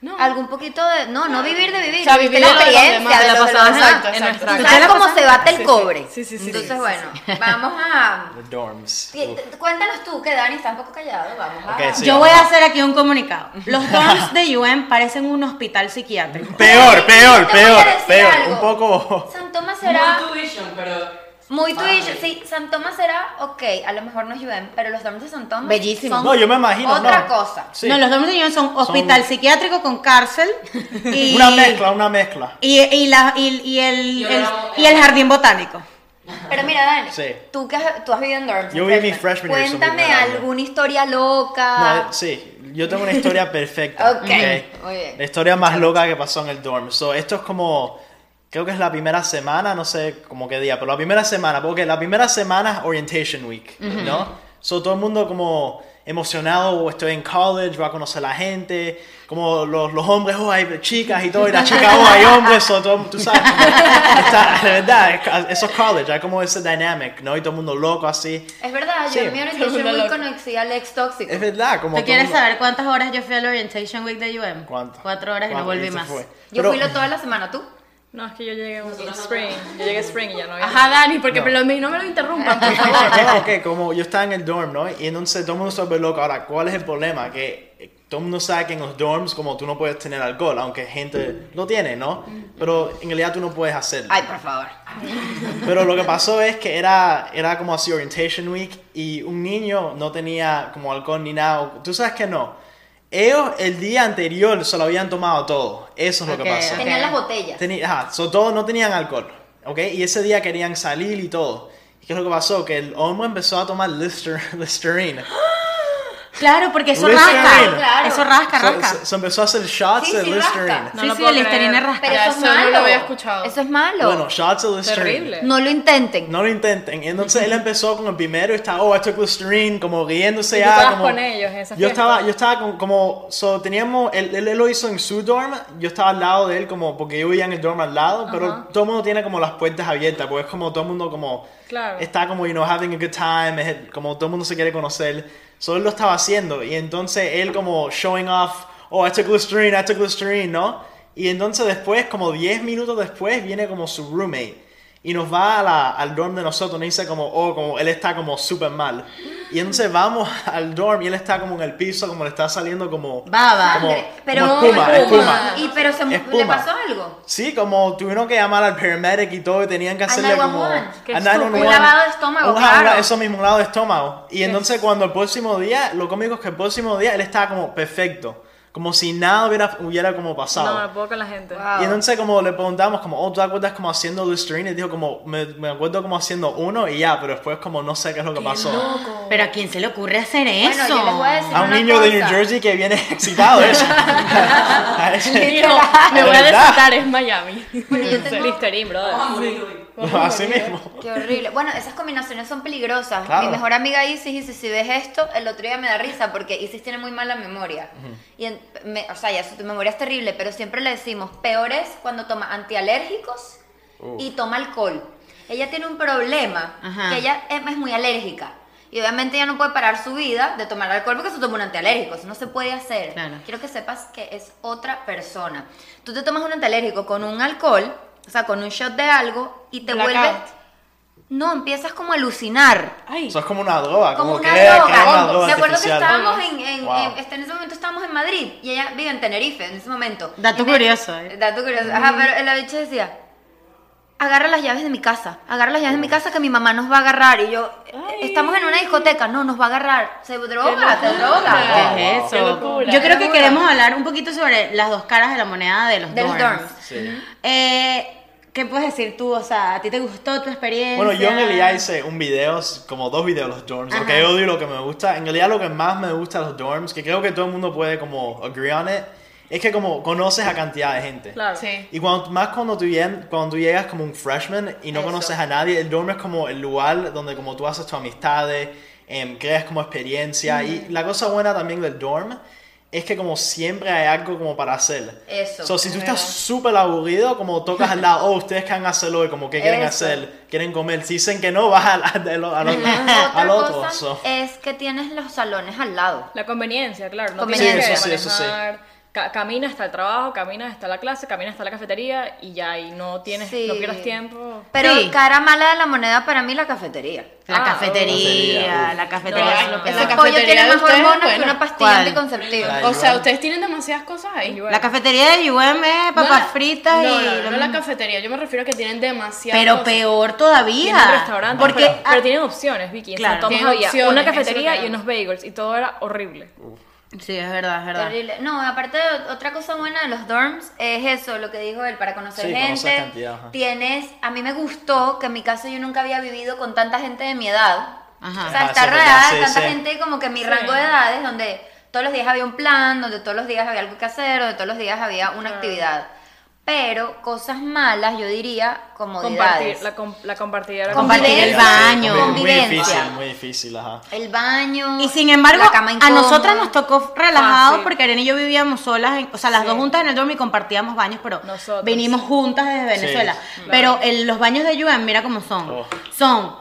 No. Algún poquito de. No, no vivir de vivir. O sea, vivir la experiencia. demás, de la demás. exacto, en exacto. nuestra casa. sabes cómo se bate el Sí, sí. cobre. Sí, sí, sí, Entonces, sí, sí, bueno, vamos a. The dorms. Sí, Cuéntanos tú, que Dani está un poco callado. Vamos a. Ok, sí. Yo voy a hacer aquí un comunicado. Los dorms de UM parecen un hospital psiquiátrico. Peor, peor, peor, peor. Un poco. San Tomás será. Muy tuition, pero Muy tuyo. Sí, San Tomás será. Ok, a lo mejor no es UM, pero los dorms de San Tomás. Bellísimo. son No, yo me imagino. Otra no. cosa. Sí. No, los dorms de UM son hospital psiquiátrico con cárcel y, Una mezcla, una mezcla. y, y, la, y, y el, Yo el- no- y el jardín botánico. Pero mira, Dani, Sí. tú, que has, tú has vivido en dorms. Yo viví freshman year, so Cuéntame año. alguna historia loca. No, eh, sí, yo tengo una historia perfecta. Ok, muy bien. La historia más loca que pasó en el dorm. So, esto es como, creo que es la primera semana, no sé como qué día, pero la primera semana, porque la primera semana es Orientation Week, ¿no? So, todo el mundo como emocionado, estoy en college, voy a conocer a la gente, como los, los hombres, oh, hay chicas y todo, y las chicas, oh, hay hombres, so, todo, tú sabes, como está- de verdad, es- eso es college, hay como ese dynamic, ¿no? Y todo el mundo loco así. Es verdad, Sí. yo en mi orientation week loco. conocí al ex tóxico. Es verdad, como ¿Tú quieres mundo- saber cuántas horas yo fui al Orientation Week de UM? ¿Cuánto? Cuatro horas y no ¿Cuánto? volví más. fue. Yo Pero- fui lo toda la semana, ¿tú? No, es que yo llegué en spring. Yo llegué spring y ya no había. Ajá, Dani, porque No. pero me- no me lo interrumpan, por favor. No, ok, como yo estaba en el dorm, ¿no? Y entonces todo el mundo se vuelve loco. Ahora, ¿cuál es el problema? Que eh, todo el mundo sabe que en los dorms, como tú no puedes tener alcohol, aunque gente lo tiene, ¿no? Pero en realidad tú no puedes hacerlo. Ay, por favor. Pero lo que pasó es que era, era como así Orientation Week y un niño no tenía como alcohol ni nada. Tú sabes que no. Ellos el día anterior se lo habían tomado todo. Eso es lo que pasó. ok. Tenían las botellas. Teni- ajá, so todos no tenían alcohol, ¿ok? Y ese día querían salir y todo. ¿Y qué es lo que pasó? Que el hombre empezó a tomar Lister, Listerine. Claro, porque eso Listerine. rasca. Claro. Eso rasca, rasca. so- so empezó a hacer shots Sí, de sí, Listerine. rasca. No sí, lo sí, puedo el Listerine creer. rasca. Pero eso es eso no lo malo. había escuchado. Eso es malo. Bueno, shots de Listerine. Terrible. no lo intenten. No lo intenten. Y entonces él empezó con el primero y estaba, oh, I took Listerine, como riéndose Y tú ya. estabas como, con ellos en esa yo fiesta. estaba, yo estaba con- como, so, teníamos, él, él, él lo hizo en su dorm, yo estaba al lado de él, como, porque yo vivía en el dorm al lado, pero todo el mundo tiene como las puertas abiertas, porque es como todo el mundo como, Claro. está como, you know, having a good time, es como todo el mundo se quiere conocer. So él lo estaba haciendo, y entonces él como showing off, oh, I took Listerine, I took Listerine, ¿no? Y entonces después, como 10 minutos después, viene como su roommate. Y nos va a la- al dorm de nosotros, nos dice como, oh, como él está como súper mal. Y entonces vamos al dorm y él está como en el piso, como le está saliendo como... Baba. Como. Pero, como espuma, espuma. Y pero se, Espuma. le pasó algo. Sí, como tuvieron que llamar al paramedic y todo, y tenían que hacerle como... 911. Qué a estúpido. 911. Un lavado de estómago, claro. Eso mismo, un lavado de estómago. Y entonces cuando el próximo día, lo cómico es que el próximo día él estaba como perfecto. Como si nada hubiera, hubiera como pasado. No, no puedo con la gente. Wow. Y entonces como le preguntamos como, oh, ¿tú te acuerdas como haciendo Listerine? Y dijo como, me, me acuerdo como haciendo uno y ya, pero después como no sé qué es lo que pasó. Pero a quién se le ocurre hacer Bueno, eso. yo les voy a decir A un niño de New. Jersey que viene excitado eso. Me voy a desatar, es Miami. Bueno, yo tengo- Listerine, brother. Así mismo. Qué horrible. Bueno, esas combinaciones son peligrosas. Claro. Mi mejor amiga Isis dice, si ves esto, el otro día me da risa porque Isis tiene muy mala memoria. Y en- me- o sea, ya su memoria es terrible, pero siempre le decimos, peor es cuando toma antialérgicos y toma alcohol. Ella tiene un problema, Ajá. que ella es, es muy alérgica. Y obviamente ella no puede parar su vida de tomar alcohol porque se toma un antialérgico. Eso no se puede hacer. Claro. Quiero que sepas que es otra persona. Tú te tomas un antialérgico con un alcohol, o sea, con un shot de algo, y te Blackout. vuelves... No, empiezas como a alucinar. Ay, Eso es como una droga, Como como, una que, que es droga. una droga Me acuerdo que estábamos en, en, Wow. en- este, en ese momento estábamos en Madrid y ella vive en Tenerife en ese momento. Dato me- curioso, ¿eh? Dato curioso. Ajá, pero la bicha decía, agarra las llaves de mi casa, agarra las llaves de mi casa que mi mamá nos va a agarrar. Y yo, estamos en una discoteca, no, nos va a agarrar. Se droga, te droga. ¿Qué es Qué eso? locura. Yo creo que queremos hablar un poquito sobre las dos caras de la moneda de los De los dorms. dorms. Sí. Eh, ¿Qué puedes decir tú? O sea, ¿a ti te gustó tu experiencia? Bueno, yo en realidad hice un video, como dos videos de los dorms, lo que yo odio y lo que me gusta. En realidad lo que más me gusta de los dorms, que creo que todo el mundo puede como agree on it, es que como conoces a cantidad de gente. Claro. sí. Y cuando, más cuando tú, llen- cuando tú llegas como un freshman y no Eso. conoces a nadie, el dorm es como el lugar donde como tú haces tus amistades, em, creas como experiencia. Y la cosa buena también del dorm es que como siempre hay algo como para hacer. Eso, So, si es tú estás súper aburrido, como tocas al lado, oh, ustedes quieren hacerlo hoy, como que quieren Eso. hacer, quieren comer. Si dicen que no, vas al, al, al- al- Otra al otro. cosa so. es que tienes los salones al lado. La conveniencia, claro. No Conveniencia. tienes Sí, eso sí, eso sí. Ca- camina hasta el trabajo, camina hasta la clase, camina hasta la cafetería y ya, y no tienes, Sí. no pierdas tiempo. Pero Sí. cara mala de la moneda para mí la cafetería. La Ah, cafetería, la cafetería No, es lo esa Ese pollo tiene más hormonas que una pastilla ¿Cuál? anticonceptiva. O sea, ustedes tienen demasiadas cosas ahí. Igual. La cafetería de UM es papas No fritas no, y... No, no, la cafetería, yo me refiero a que tienen demasiadas Pero cosas. peor todavía. Tienen restaurantes, Porque... pero, pero tienen opciones, Vicky. En Claro. San Tomás Tienen había opciones, una cafetería y unos bagels y todo era horrible. Sí, es verdad, es verdad. Terrible. No, aparte, otra cosa buena de los dorms es eso, lo que dijo él, para conocer Sí, gente. cantidad, ajá. Tienes, a mí me gustó que en mi caso yo nunca había vivido con tanta gente de mi edad. Ajá. O sea, Ajá, estar sí, rodeada de sí, tanta sí. gente como que mi rango de edades, donde todos los días había un plan, donde todos los días había algo que hacer, donde todos los días había una actividad. Pero cosas malas, yo diría, Compartir, comodidades. la, com- la Compartir el Convivencia. baño. Muy, muy Convivencia. difícil, muy difícil, ajá. El baño. Y sin embargo, la cama a nosotras nos tocó relajado Fácil. porque Arena y yo vivíamos solas, en- o sea, las dos juntas en el dorm y compartíamos baños, pero Nosotros. venimos juntas desde Venezuela. Pero el- los baños de UM, mira cómo son. Oh. Son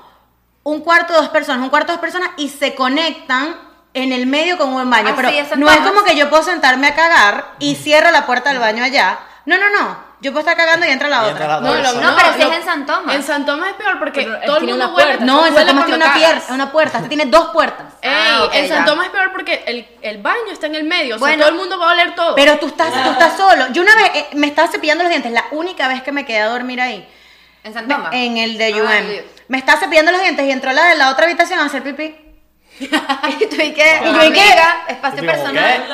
un cuarto, dos personas, un cuarto, dos personas y se conectan en el medio con un baño. Así pero no es como que yo puedo sentarme a cagar y cierro la puerta del baño allá. No, no, no. Yo puedo estar cagando y entra la Y otra. entra la No, lo- No, pero si lo- es en San Tomás. En San Tomás es peor porque Pero todo el tiene mundo puerta. No, en San Tomás tiene una, cagas. pier- una puerta. Este tiene dos puertas. Ey, Ah, en San. Tomás es peor porque el, el baño está en el medio. O sea, Bueno. todo el mundo va a oler todo. Pero tú estás, tú estás solo. Yo una vez eh, me estaba cepillando los dientes, la única vez que me quedé a dormir ahí. En San Me- Tomás. en el de UM. me estaba cepillando los dientes y entró la de la otra habitación a hacer pipí. y tú y que, Y yo, ¿y qué? espacio personal.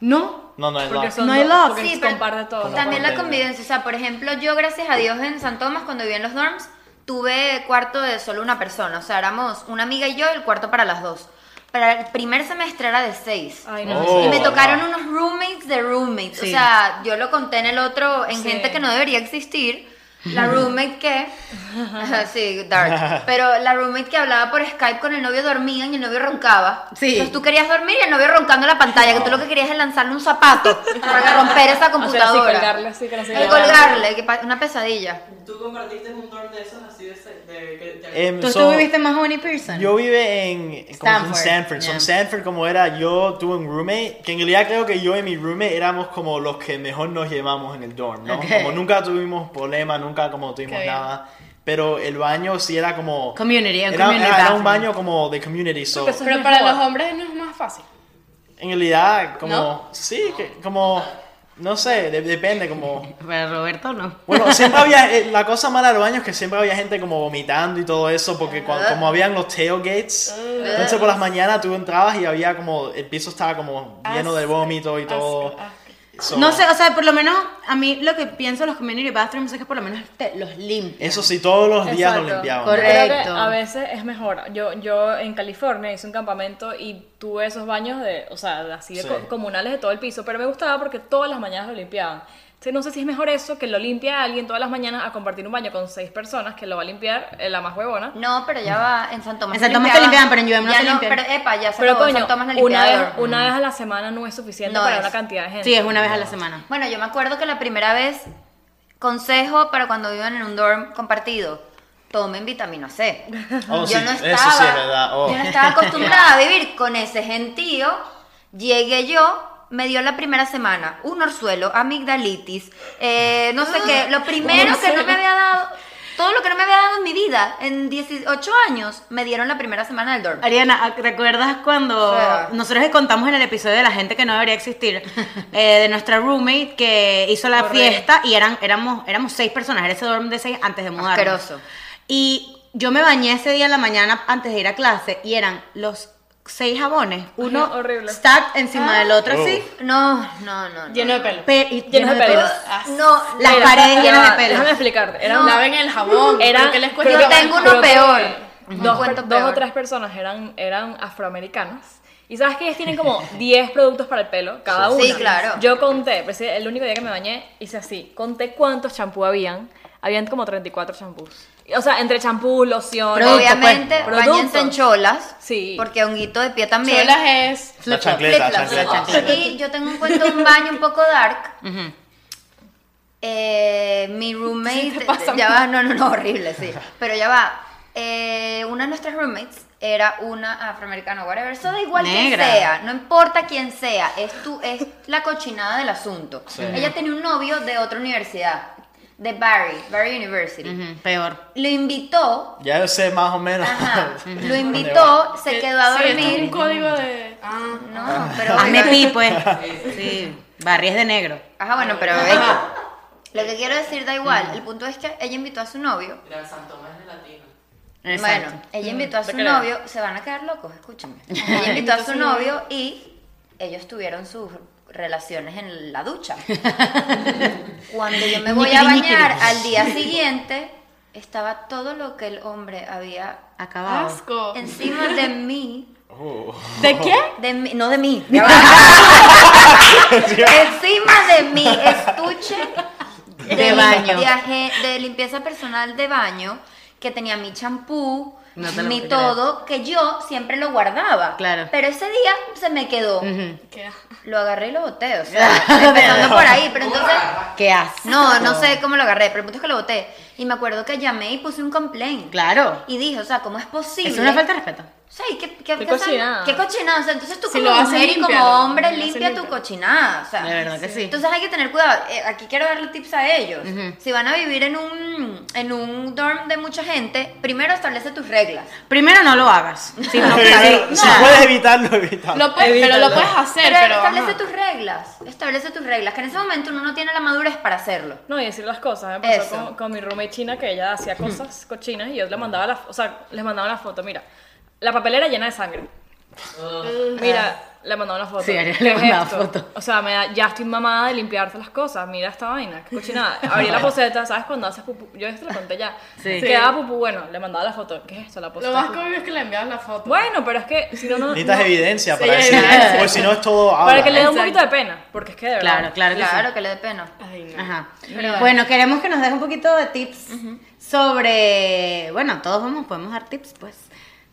No. No, no hay porque lock. son No hay dos- lock. porque Sí, se pero comparte todo. ¿no? También la convivencia, o sea, por ejemplo, yo gracias a Dios en San Tomás cuando vivía en los dorms, tuve cuarto de solo una persona, o sea, éramos una amiga y yo el cuarto para las dos. Para el primer semestre era de seis. Ay, no. Oh. Y me tocaron no. unos roommates de roommates. Sí. O sea, yo lo conté en el otro, en Sí. gente que no debería existir. La roommate que. Sí, dark. Pero la roommate que hablaba por Skype con el novio dormía y el novio roncaba. Sí. Entonces tú querías dormir y el novio roncando en la pantalla, que tú lo que querías es lanzarle un zapato para romper esa O sea, computadora. colgarle así que no se El llevara. colgarle, que pa- una pesadilla. ¿Tú compartiste en un dorm de esos así de, de que te Em, ¿Tú, so- tú viviste más Honey Pearson? Yo vive en como en Stanford, Stanford. So, yeah. en Stanford, como era, yo tuve un roommate, que en realidad creo que yo y mi roommate éramos como los que mejor nos llevamos en el dorm, ¿no? Ok. Como nunca tuvimos problemas, nunca como tuvimos Qué bien. nada. Pero el baño sí era como... Community, un era, community era- era un baño como de community, so... Es Pero para los hombres no es más fácil. En realidad, como... ¿No? Sí, que, como... No sé, de- depende, como... Para Roberto no. Bueno, siempre había, eh, la cosa mala de los baños es que siempre había gente como vomitando y todo eso, porque cua- como habían los tailgates, entonces por las mañanas tú entrabas y había como, el piso estaba como lleno de vómito y todo. Asco, asco. So, No sé, o sea, por lo menos a mí lo que pienso de los community bathrooms es que por lo menos te los limpian. Eso sí, todos los días lo Exacto. limpiaban. Correcto. Yo creo que a veces es mejor. Yo, yo en California hice un campamento y tuve esos baños de, o sea, así de Sí. co- comunales de todo el piso, pero me gustaba porque todas las mañanas lo limpiaban. Entonces no sé si es mejor eso que lo limpie alguien todas las mañanas a compartir un baño con seis personas que lo va a limpiar eh, la más huevona. No, pero ya va, en San Tomás. En San Tomás te limpiaban, pero en UM no te limpian. Pero epa, ya se Pero acabó, en coño, San Tomás no una vez, una vez a la semana no es suficiente No para es. una cantidad de gente. Sí, es una vez a la semana. Bueno, yo me acuerdo que la primera vez, consejo para cuando vivan en un dorm compartido, tomen vitamina C. Oh, yo sí, no eso estaba, sí es verdad, oh. yo no estaba acostumbrada a vivir con ese gentío. Llegué yo, me dio la primera semana un orzuelo, amigdalitis, eh, no sé qué. Lo primero que no me había dado, todo lo que no me había dado en mi vida, en 18 años, me dieron la primera semana del dorm. Ariana, ¿recuerdas cuando nosotros les contamos en el episodio de la gente que no debería existir, eh, de nuestra roommate que hizo la Correcto. fiesta y eran, éramos, éramos seis personas, era ese dorm de seis antes de mudarnos. Asqueroso. Y yo me bañé ese día en la mañana antes de ir a clase y eran los seis jabones, uno horrible. stacked encima del otro Oh. así. No, no, no. no. Lleno de pelo. pe- y Llenos de pelos. No, Las Mira, paredes llenas de pelos. Déjame explicarte. Eran, No. Laven el jabón. eran ¿Pero qué les Yo lavar? tengo uno creo que peor. Dos, dos peor. o tres personas eran, eran afroamericanas. Y sabes que ellas tienen como 10 productos para el pelo, cada Sí. una. Sí, claro. Yo conté, pues, el único día que me bañé, hice así. Conté cuántos champú habían. Habían como 34 champús. O sea, entre champú, loción. Producto, Obviamente, pues. bañense en cholas. Sí. Porque honguito de pie también. Cholas es. La chancleta, Flip-flops. chancleta. Y yo tengo un cuento de un baño un poco dark. Eh, mi roommate. Sí, te pasa ya va, no, no, no, horrible, sí. Pero ya va. Eh, una de nuestras roommates era una afroamericana, whatever. Eso da igual Negra. que sea, no importa quién sea, es, tu, es la cochinada del asunto. Ella tenía un novio de otra universidad, de Barry, Barry University. Peor. Lo invitó, Ya yo sé más o menos. ajá, lo invitó, se quedó a Sí, es dormir. un código de. Ah, No, pero. Hazme pi, pues. Sí. Barry es de negro. Ajá, bueno, pero Ajá. lo que quiero decir da igual. El punto es que ella invitó a su novio. El San Tomás es latino. Exacto. Bueno, ella invitó a su novio. Se van a quedar locos, escúchenme. Ella invitó a su novio y ellos tuvieron sus relaciones en la ducha. Cuando yo me voy a bañar al día siguiente, estaba todo lo que el hombre había Acabado. asco. encima de mí. Oh. ¿De qué? De mí, no de mí. Encima de mi estuche de, baño. De, de limpieza personal de baño, que tenía mi champú, No te lo mi creer. todo, que yo siempre lo guardaba. Claro. Pero ese día se me quedó. Ujú. ¿Qué? Lo agarré y lo boté, o sea, empezando por ahí, pero entonces... ¿Qué haces? No, no sé cómo lo agarré, pero el punto es que lo boté. Y me acuerdo que llamé y puse un complaint. Claro. Y dije, o sea, ¿cómo es posible? Es una falta de respeto. Sí, ¿qué, qué, Qué qué- cochinada. ¿Qué cochinada? O sea, entonces tú Si como mujer y como hombre limpia tu cochinada. O sea, De verdad que sí. Entonces hay que tener cuidado. Eh, aquí quiero darle tips a ellos. Si van a vivir en un, en un dorm de mucha gente, primero establece tus reglas. Primero no lo hagas. Si no, sabes- si puedes evitarlo, evítalo. Lo puedes- pero lo puedes hacer, Pero, pero. establece ajá. tus reglas. Establece tus reglas. Que en ese momento uno no tiene la madurez para hacerlo. No, y decir las cosas. Me pasó Eso. con, con mi roommate china que ella hacía cosas cochinas y yo le mandaba la, o sea, les mandaba la foto. Mira, la papelera llena de sangre. Mira, Le mandaba una foto. Sí, Ariel ¿Qué le es mandaba esto? foto. O sea, me da- ya estoy mamada de limpiarte las cosas. Mira esta vaina, qué cochinada. Abrí la poseta, ¿sabes? Cuando haces pupú. Yo esto lo conté ya. Sí. Quedaba pupú, bueno, le mandaba la foto. ¿Qué es esto? La Lo poseta. más cómico es que le envías la foto. Bueno, pero es que si no, no. Necesitas no- evidencia Sí, para decir, evidencia. pues si no es todo Para que le dé un poquito de pena. Porque es que de verdad. Claro, claro que sí. Claro, que le dé pena. Ay, no. Ajá. Pero bueno, queremos que nos des un poquito de tips sobre, bueno, todos vamos, podemos dar tips, pues,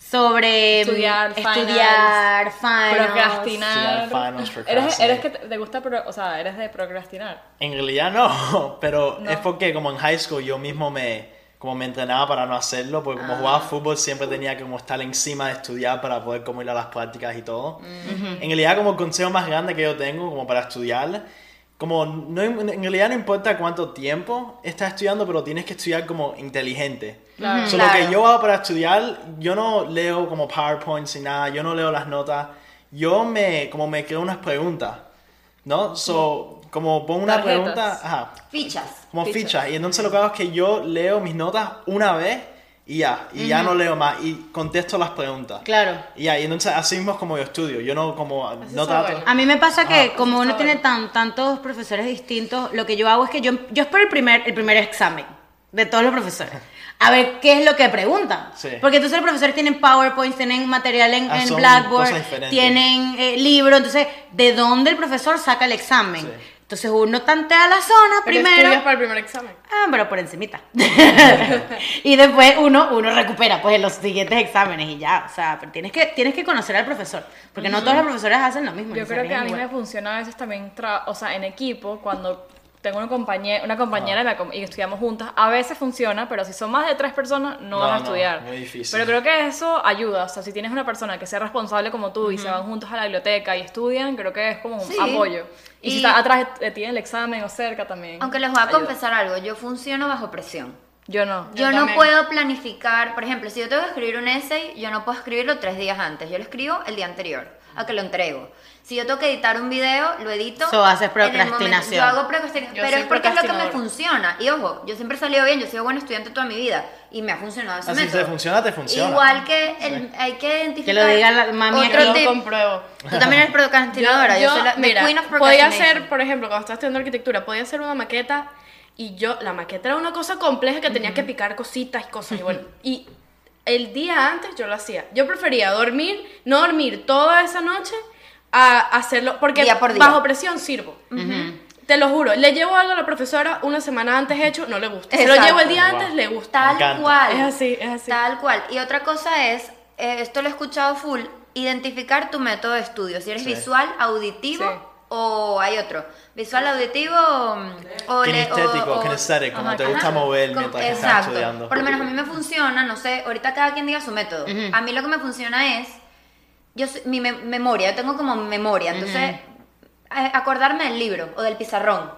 sobre Estudiar, mm, finals, estudiar, finals. Procrastinar. Estudiar finals, Eres, eres que te gusta, pro- o sea, eres de procrastinar. En realidad no, pero No. es porque como en high school yo mismo me, como me entrenaba para no hacerlo, porque como jugaba fútbol siempre tenía que como estar encima de estudiar para poder como ir a las prácticas y todo. En realidad como el consejo más grande que yo tengo como para estudiar, como no, en realidad no importa cuánto tiempo estás estudiando, pero tienes que estudiar como inteligente. Claro. So, Lo que yo hago para estudiar, yo no leo como PowerPoints y nada, yo no leo las notas, yo me, como me creo unas preguntas, ¿no? So, como pongo una Tarjetas. pregunta, ajá, Fichas. como Fichas. ficha. Y entonces lo que hago es que yo leo mis notas una vez y ya, y ya no leo más, y contesto las preguntas. Claro. Y ya, y entonces así mismo es como yo estudio, yo no como, no trato... bueno. A mí me pasa que Ah, como uno tiene tan, tantos profesores distintos, lo que yo hago es que yo, yo espero el primer, el primer examen de todos los profesores. A ver qué es lo que preguntan. Sí. Porque entonces los profesores tienen PowerPoints, tienen material en, Ah, en Blackboard, tienen eh, libro. Entonces, ¿de dónde el profesor saca el examen? Sí. Entonces uno tantea la zona Pero primero. estudias para el primer examen. Ah, pero por encimita. y después uno, uno recupera pues en los siguientes exámenes y ya. O sea, pero tienes que, tienes que conocer al profesor. Porque no todos los profesores hacen lo mismo. Yo creo que a mí igual. me funciona a veces también, o sea, en equipo, cuando tengo una compañera, una compañera com- y estudiamos juntas, a veces funciona, pero si son más de tres personas, no, No, vas a no, estudiar. muy difícil. Pero creo que eso ayuda, o sea, si tienes una persona que sea responsable como tú y se van juntos a la biblioteca y estudian, creo que es como un Sí. apoyo. Y, si está atrás de ti en el examen o cerca también. Aunque les voy a ayuda. confesar algo, yo funciono bajo presión. Yo no. Yo, Yo no puedo planificar, por ejemplo, si yo tengo que escribir un essay, yo no puedo escribirlo tres días antes, yo lo escribo el día anterior, a que lo entrego. Si yo tengo que editar un video, lo edito. So, haces procrastinación. Yo hago procrastinación, Yo pero es porque es lo que me funciona. Y ojo, yo siempre he salido bien, yo he sido buen estudiante toda mi vida y me ha funcionado ese Así método. te funciona, te funciona. Igual que el- hay que identificar. Que lo diga la mami otro aquí. Lo compruebo. Tú también eres procrastinadora. Yo, soy la mira, queen of podía hacer, por ejemplo, cuando estaba estudiando arquitectura, podía hacer una maqueta y yo, la maqueta era una cosa compleja que tenía que picar cositas y cosas. Y bueno, y el día antes yo lo hacía. Yo prefería dormir, no dormir toda esa noche a hacerlo, porque Día por día. bajo presión sirvo. Te lo juro, le llevo algo a la profesora una semana antes hecho, no le gusta. Se lo llevo el día Wow. antes, le gusta. Tal cual. Es así, es así. Tal cual. Y otra cosa es, eh, esto lo he escuchado full, identificar tu método de estudio. Si eres Sí. visual, auditivo Sí. O hay otro. Visual, auditivo mm, o... Kinestético, o- kinesthetic, como Ajá, te ajá. gusta mover Como- mientras estás Exacto. estudiando. Por lo menos a mí me funciona, no sé, ahorita cada quien diga su método. A mí lo que me funciona es, yo mi me- memoria, yo tengo como memoria, entonces eh, acordarme del libro o del pizarrón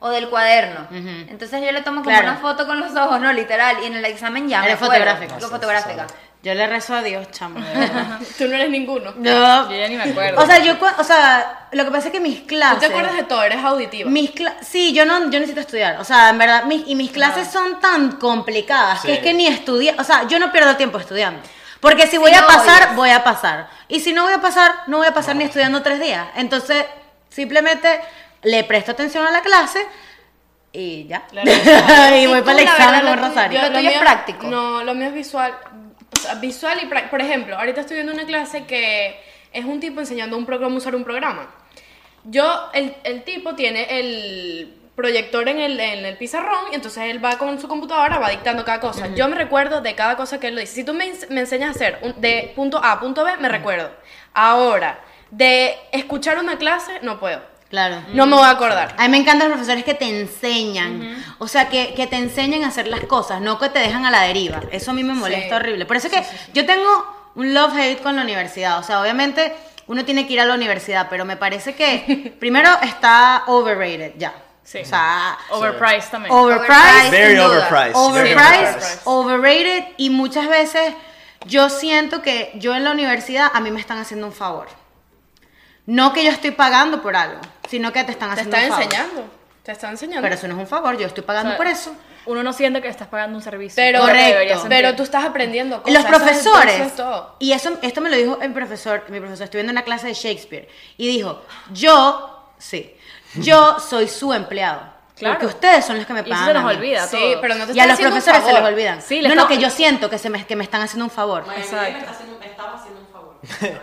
o del cuaderno. Entonces yo le tomo como Claro. una foto con los ojos, no, literal, y en el examen ya me Eres fotográfica. Fotográfica. Yo le rezo a Dios, chamo. de verdad. Tú no eres ninguno. No. Yo ya ni me acuerdo. O sea, yo, o sea, lo que pasa es que mis Tú clases. te acuerdas de todo, eres auditiva. Mis cla- sí, yo no, yo necesito estudiar. O sea, en verdad, mis, y mis clases son tan complicadas que es que ni estudiar. O sea, yo no pierdo tiempo estudiando. Porque si voy Si a no pasar, odias. voy a pasar. Y si no voy a pasar, no voy a pasar ni estudiando tres días. Entonces, simplemente le presto atención a la clase y ya. Claro. y voy tú, para el la examen con lo Rosario. tuyo- Lo tuyo es práctico. No, lo mío es visual. Visual y. Por ejemplo, ahorita estoy viendo una clase que es un tipo enseñando a un programa usar un programa. Yo, el, el tipo tiene el proyector en el, en el pizarrón y entonces él va con su computadora, va dictando cada cosa. Yo me recuerdo de cada cosa que él lo dice. Si tú me, me enseñas a hacer un- de punto A a punto B, me recuerdo. Ahora, de escuchar una clase, no puedo. Claro. No me voy a acordar. A mí me encantan los profesores que te enseñan, o sea, que, que te enseñan a hacer las cosas, no que te dejan a la deriva. Eso a mí me molesta Sí. horrible. Por eso es que yo tengo un love-hate con la universidad. O sea, obviamente uno tiene que ir a la universidad, pero me parece que primero está overrated ya. Sí. O sea, Overpriced también. overpriced. very overpriced, overpriced. overrated y muchas veces yo siento que yo en la universidad a mí me están haciendo un favor. No que yo estoy pagando por algo, sino que te están Te haciendo están un favor. enseñando. Te está enseñando. Pero eso no es un favor, yo estoy pagando O sea, por eso. Uno no siente que estás pagando un servicio. pero, Correcto. pero tú estás aprendiendo cosas. Los eso es- profesores, eso es todo. y eso, esto me lo dijo el profesor, mi profesor, estoy viendo una clase de Shakespeare, y dijo, yo, sí, yo soy su empleado. Claro. Porque ustedes son los que me Y eso pagan. se nos a mí". olvida. Sí, pero no te Y a están los profesores se les olvidan. Sí, le no, no, que yo siento que, se me, que me están haciendo un favor. Exacto. me, está haciendo, me estaba haciendo un favor.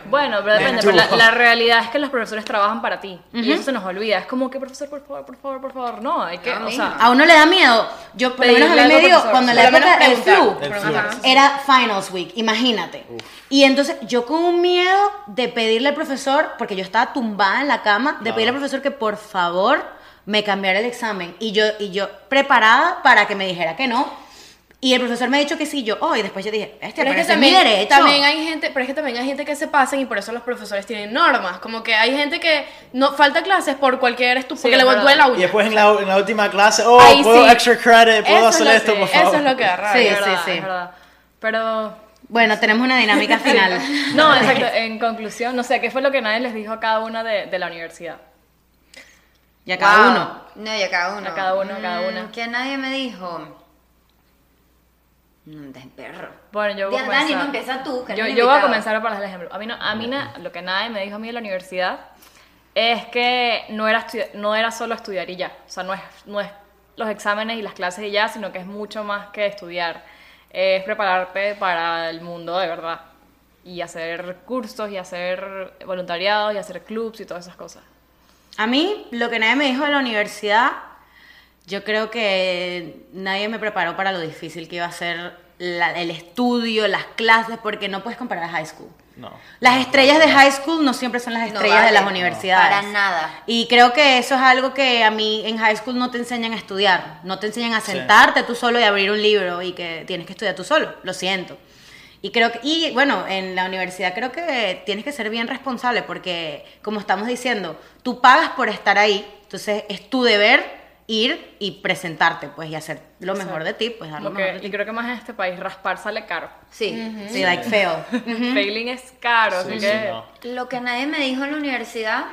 Bueno, pero depende, pero la, la realidad es que los profesores trabajan para ti. Y eso se nos olvida. Es como que, profesor, por favor, por favor, por favor. No, hay que, No, o sea, A uno le da miedo. Yo, por lo menos a mí me dio, cuando en la época del flu. El flu. Era Finals Week, imagínate. Y entonces yo con un miedo de pedirle al profesor, porque yo estaba tumbada en la cama, de Claro. pedirle al profesor que por favor me cambiara el examen. Y yo, y yo preparada para que me dijera que no. Y el profesor me ha dicho que sí, yo, oh, y después yo dije, este, Pero pero es que es mi también, derecho. también hay gente, pero es que también hay gente que se pasan y por eso los profesores tienen normas. Como que hay gente que no falta clases por cualquier estupidez, Sí, porque le duele la Y uña. después en la, en la última clase, oh, Ahí puedo sí. extra credit, puedo Eso hacer es esto, que- por favor. Eso es lo que da rabia. Sí, es verdad, sí. es verdad. Pero, Bueno, tenemos una dinámica final. no, exacto. En conclusión, no sé, ¿qué fue lo que nadie les dijo a cada una de, de la universidad? Y a cada Wow. uno. No, y a cada uno. A cada uno, a cada Mm, una. Que nadie me dijo. No, de perro. Bueno, yo voy a Dani, comenzar. no empieza tú. que Yo, yo voy a comenzar para el ejemplo. A mí, no, a mí na- lo que nadie me dijo a mí de la universidad es que no era, no era solo estudiar y ya. O sea, no es, no es los exámenes y las clases y ya, sino que es mucho más que estudiar. Es prepararte para el mundo de verdad. Y hacer cursos y hacer voluntariados y hacer clubs y todas esas cosas. A mí, lo que nadie me dijo de la universidad, yo creo que nadie me preparó para lo difícil que iba a ser la- el estudio, las clases, porque no puedes comparar a high school. No. Las estrellas de high school no siempre son las No estrellas de vale, las no, universidades. para nada. Y creo que eso es algo que a mí en high school no te enseñan a estudiar. No te enseñan a sentarte tú solo y abrir un libro y que tienes que estudiar tú solo. Lo siento. Y creo que, y bueno, en la universidad creo que tienes que ser bien responsable porque, como estamos diciendo, tú pagas por estar ahí. Entonces es tu deber ir y presentarte, pues, y hacer lo mejor de ti, pues, dar lo que- mejor de y ti. creo que más en este país raspar sale caro. Sí. Sí, like fail. Failing es caro, Sí, así sí, que... no. Lo que nadie me dijo en la universidad,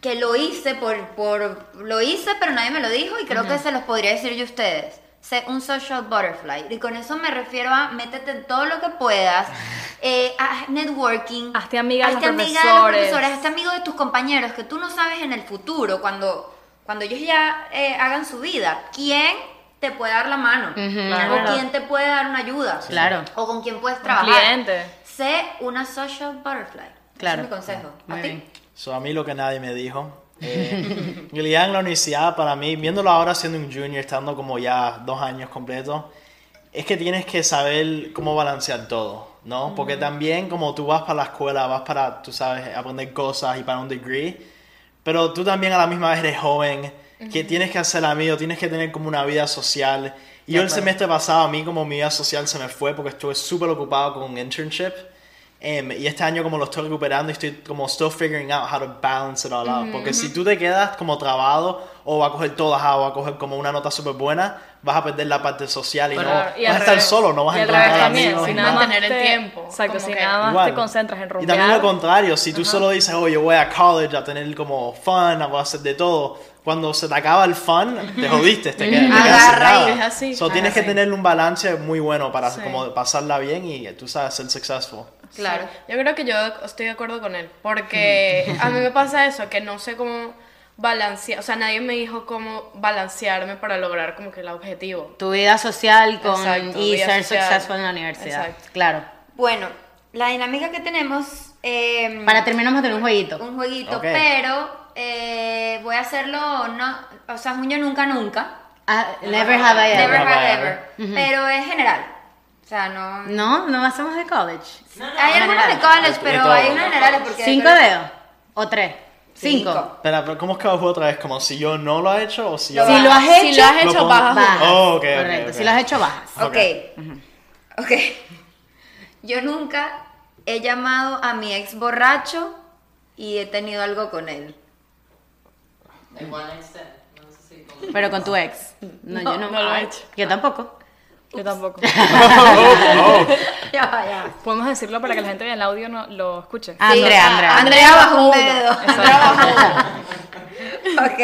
que lo hice por, por lo hice, pero nadie me lo dijo y creo que se los podría decir yo a ustedes. Sé un social butterfly. Y con eso me refiero a métete en todo lo que puedas, eh, a networking. Hazte amiga de los hazte amiga de los profesores. profesores, hazte amigo de tus compañeros, que tú no sabes en el futuro, cuando, cuando ellos ya eh, hagan su vida, quién te puede dar la mano, Claro. o quién te puede dar una ayuda, Claro. o con quién puedes Un trabajar. cliente. Sé una social butterfly. Claro. Ese es mi consejo. Muy ¿A ti? So, a mí lo que nadie me dijo. eh, en la universidad, para mí, viéndolo ahora siendo un junior, estando como ya dos años completos, es que tienes que saber cómo balancear todo, ¿no? Porque también como tú vas para la escuela, vas para, tú sabes, aprender cosas y para un degree, pero tú también a la misma vez eres joven, que tienes que hacer amigos, tienes que tener como una vida social. Y yo el semestre pasado, a mí como mi vida social se me fue porque estuve súper ocupado con un internship. Em, y este año como lo estoy recuperando y estoy como still figuring out how to balance it all out. Porque si tú te quedas como trabado o vas a coger todas A o vas a coger como una nota súper buena, vas a perder la parte social y Claro, no y vas a estar revés. solo, no vas Y a encontrar amigos. si y nada más Mantener el tiempo, Exacto, si que- nada más Igual. te concentras en Y rumbear. también lo contrario, si tú solo dices, oh, yo voy a college a tener como fun, a hacer de todo, cuando se te acaba el fun, te jodiste, te quedas, te quedas sin nada. es así. So, tienes que tener un balance muy bueno para Sí. como pasarla bien y tú sabes, ser successful. Claro. Yo creo que yo estoy de acuerdo con él, porque a mí me pasa eso, que no sé cómo balancear, o sea, nadie me dijo cómo balancearme para lograr como que el objetivo. Tu vida social con, Exacto, y vida ser social. successful en la universidad. Exacto. Claro. Bueno, la dinámica que tenemos. eh, Para terminar, vamos a tener un jueguito. un jueguito, pero eh, voy a hacerlo, no, o sea, un yo nunca, nunca. Ah, never have I ever. Never have have I ever. Pero es general. O sea, no. No, no hacemos de college. Hay algunas de college, pero hay unas generales porque. ¿Cinco dedos? ¿O tres? Cinco. Pero ¿cómo es que juego otra vez? ¿Como si yo no lo he hecho o si yo Si lo has Si hecho, lo has hecho, bajas bajas. Oh, ok, ok, Correcto. ok. Si lo has hecho, bajas. Ok. Ok. Yo nunca he llamado a mi ex borracho y he tenido algo con él. De one night stand. No sé si Pero con tu ex. No, yo no. no lo he hecho. Yo tampoco. Yo tampoco. Ya va, ya. Podemos decirlo para que la gente en el audio no, lo escuche. Andrea, Sí, Andrea. Andrea bajó un dedo. Exacto. Ok.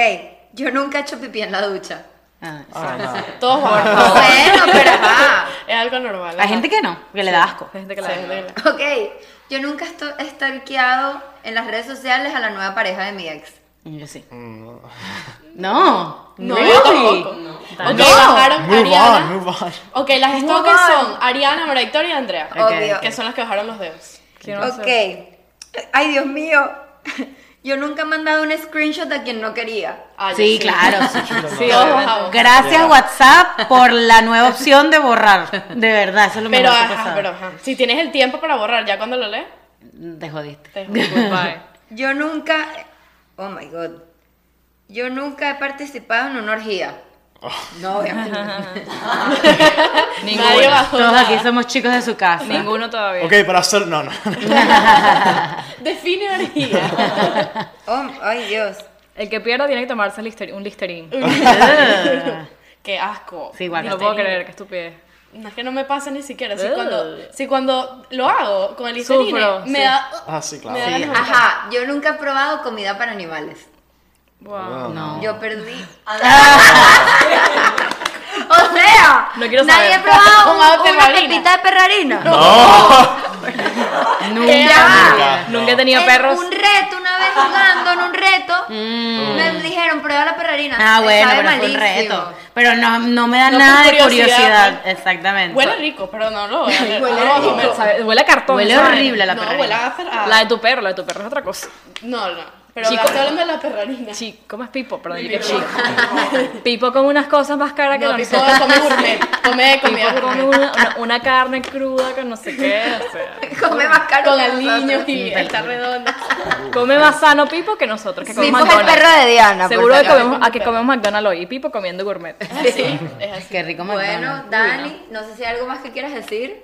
yo nunca he hecho pipí en la ducha. Ah, sí. Ah, Todos van. Bueno, pero va. Es algo normal. Hay gente que no, que le da asco. Hay gente que la Sí, sí. Ok, yo nunca he stalkeado en las redes sociales a la nueva pareja de mi ex. Yo sí. Mm. No. No, really? yo tampoco. Ok, No. bajaron Move Ariana. on, move on. Ok, las Move stalkers on. son Ariana, María Victoria y Andrea. Obvio. Que son las que bajaron los dedos. ¿Quién va a Ok. Ay, Dios mío. Yo nunca he mandado un screenshot a quien no quería. Ah, Sí, claro. sí. Gracias WhatsApp por la nueva opción de borrar. De verdad, eso es lo Pero, mejor que ajá, pero ajá. Si tienes el tiempo para borrar, ya cuando lo lees, Te jodiste. te Goodbye. Yo nunca. Oh my god. Yo nunca he participado en una orgía. No, obviamente. no. Nadie Ninguno. bajó Todos nada. aquí somos chicos de su casa. Ninguno todavía. Ok, para hacer. No, no. Define orgía. Oh, ay, Dios. El que pierda tiene que tomarse lister- un listerín. Qué asco. Sí, guaca. No puedo creer, qué estupidez. No es que no me pasa ni siquiera. Si cuando, si cuando lo hago con el Listerine, Sufro, me sí. da. Ah, sí, claro. Me da Sí. de- Ajá, yo nunca he probado comida para animales. Wow. No. Yo perdí. o sea, No quiero nadie saber. ha probado Tomado una pepita de perrarina. Qué Ya va. asco. Nunca he tenido En perros. un reto, una vez jugando en un reto, me dijeron, prueba la perrarina. Mm. Ah, bueno, pero fue un malísimo. reto. Pero no, no me da No, nada de curiosidad, curiosidad. Exactamente. Huele rico, pero no lo voy a ver. Huele no rico. Sabe- Huele a cartón. Huele horrible la No, perrarina. huele a fer- a- La de tu perro, la de tu perro es otra cosa. No, no. Pero Chico. estoy hablando de la perrarina. Chico, ¿cómo es Pipo? Perdón, yo Pipo. chico. Pipo come unas cosas más caras que No, los Pipo come gourmet. Come comida Pipo come gourmet. una, una, una carne cruda con no sé qué, o sea. Come más caro Con aliños nosotros. y está redonda. Come más sano Pipo que nosotros, que Pipo comemos es el McDonald's. perro de Diana. por Seguro que comemos, a que comemos McDonald's hoy y Pipo comiendo gourmet. Sí, es así. Qué rico Bueno, McDonald's. Dani, no sé si hay algo más que quieras decir.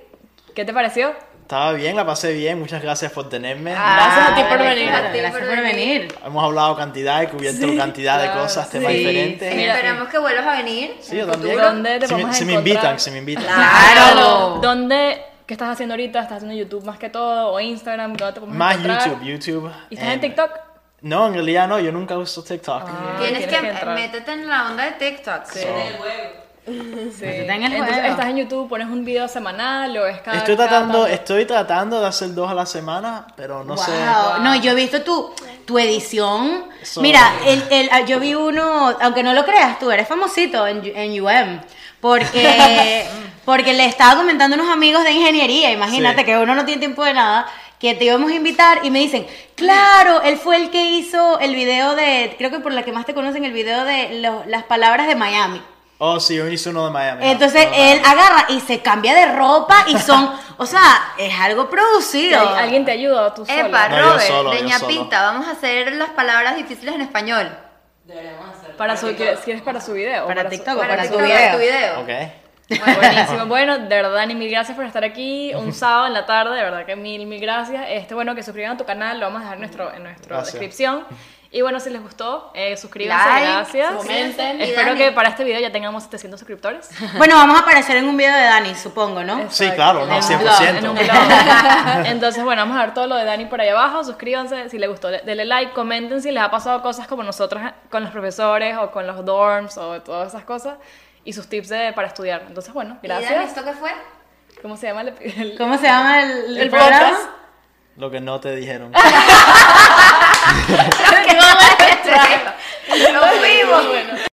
¿Qué te pareció? Estaba bien, la pasé bien. Muchas gracias por tenerme. Gracias a ti por venir. Gracias por por venir. Hemos hablado cantidad, he cubierto cantidad de cosas, temas sí, diferentes. sí. Esperamos que vuelvas a venir. Sí, yo también. ¿Dónde te Si me, vamos a si me invitan, si me invitan. Claro. ¿Dónde? ¿Qué estás haciendo ahorita? ¿Estás haciendo YouTube más que todo? ¿O Instagram? ¿Dónde te Más encontrar? YouTube, YouTube. ¿Y estás en TikTok? No, en realidad no, yo nunca uso TikTok. Tienes tienes que, que métete en la onda de TikTok. Sí. El juego. Sí. En el Entonces. ¿estás en YouTube? ¿Pones un video semanal o es cada Estoy cada tratando, tanto? estoy tratando de hacer dos a la semana, pero no sé. Wow. No, yo he visto tu, tu edición. Eso- Mira, el, el- ah, yo vi uno, aunque no lo creas, tú eres famosito en, en UM. Porque, porque le estaba comentando a unos amigos de ingeniería, imagínate Sí. que uno no tiene tiempo de nada, que te íbamos a invitar y me dicen, claro, él fue el que hizo el video de, creo que por la que más te conocen, el video de lo- las palabras de Miami. Oh, sí, yo hice uno de Miami. Entonces él Miami. agarra y se cambia de ropa y son, o sea, es algo producido. ¿Al- ¿Alguien te ayuda tú solo? Epa, No, Robert, solo, ñapita, vamos a hacer las palabras difíciles en español. Deberíamos hacerlo. Para su, ¿quieres, quieres para su video? Para TikTok Para, para tu video. tu video. Ok. Buenísimo. Bueno, de verdad, Dani, mil gracias por estar aquí un sábado en la tarde. De verdad que mil, mil gracias. Este, bueno, que suscriban a tu canal, lo vamos a dejar en, nuestro, en nuestra descripción. Y bueno, si les gustó, eh, suscríbanse, Like, gracias. comenten. Espero que para este video ya tengamos 700 suscriptores. Bueno, vamos a aparecer en un video de Dani, supongo, ¿no? Sí, claro, no, En un 100%. blog, en un blog. Entonces, bueno, vamos a ver todo lo de Dani por ahí abajo. Suscríbanse si les gustó, denle like, comenten si les ha pasado cosas como nosotros con los profesores o con los dorms o todas esas cosas y sus tips de- para estudiar. Entonces, bueno, ¿Y Dani, gracias. esto qué fue? ¿Cómo se llama el, el- ¿Cómo se llama el, El programa? podcast. Lo que no te dijeron. no, no,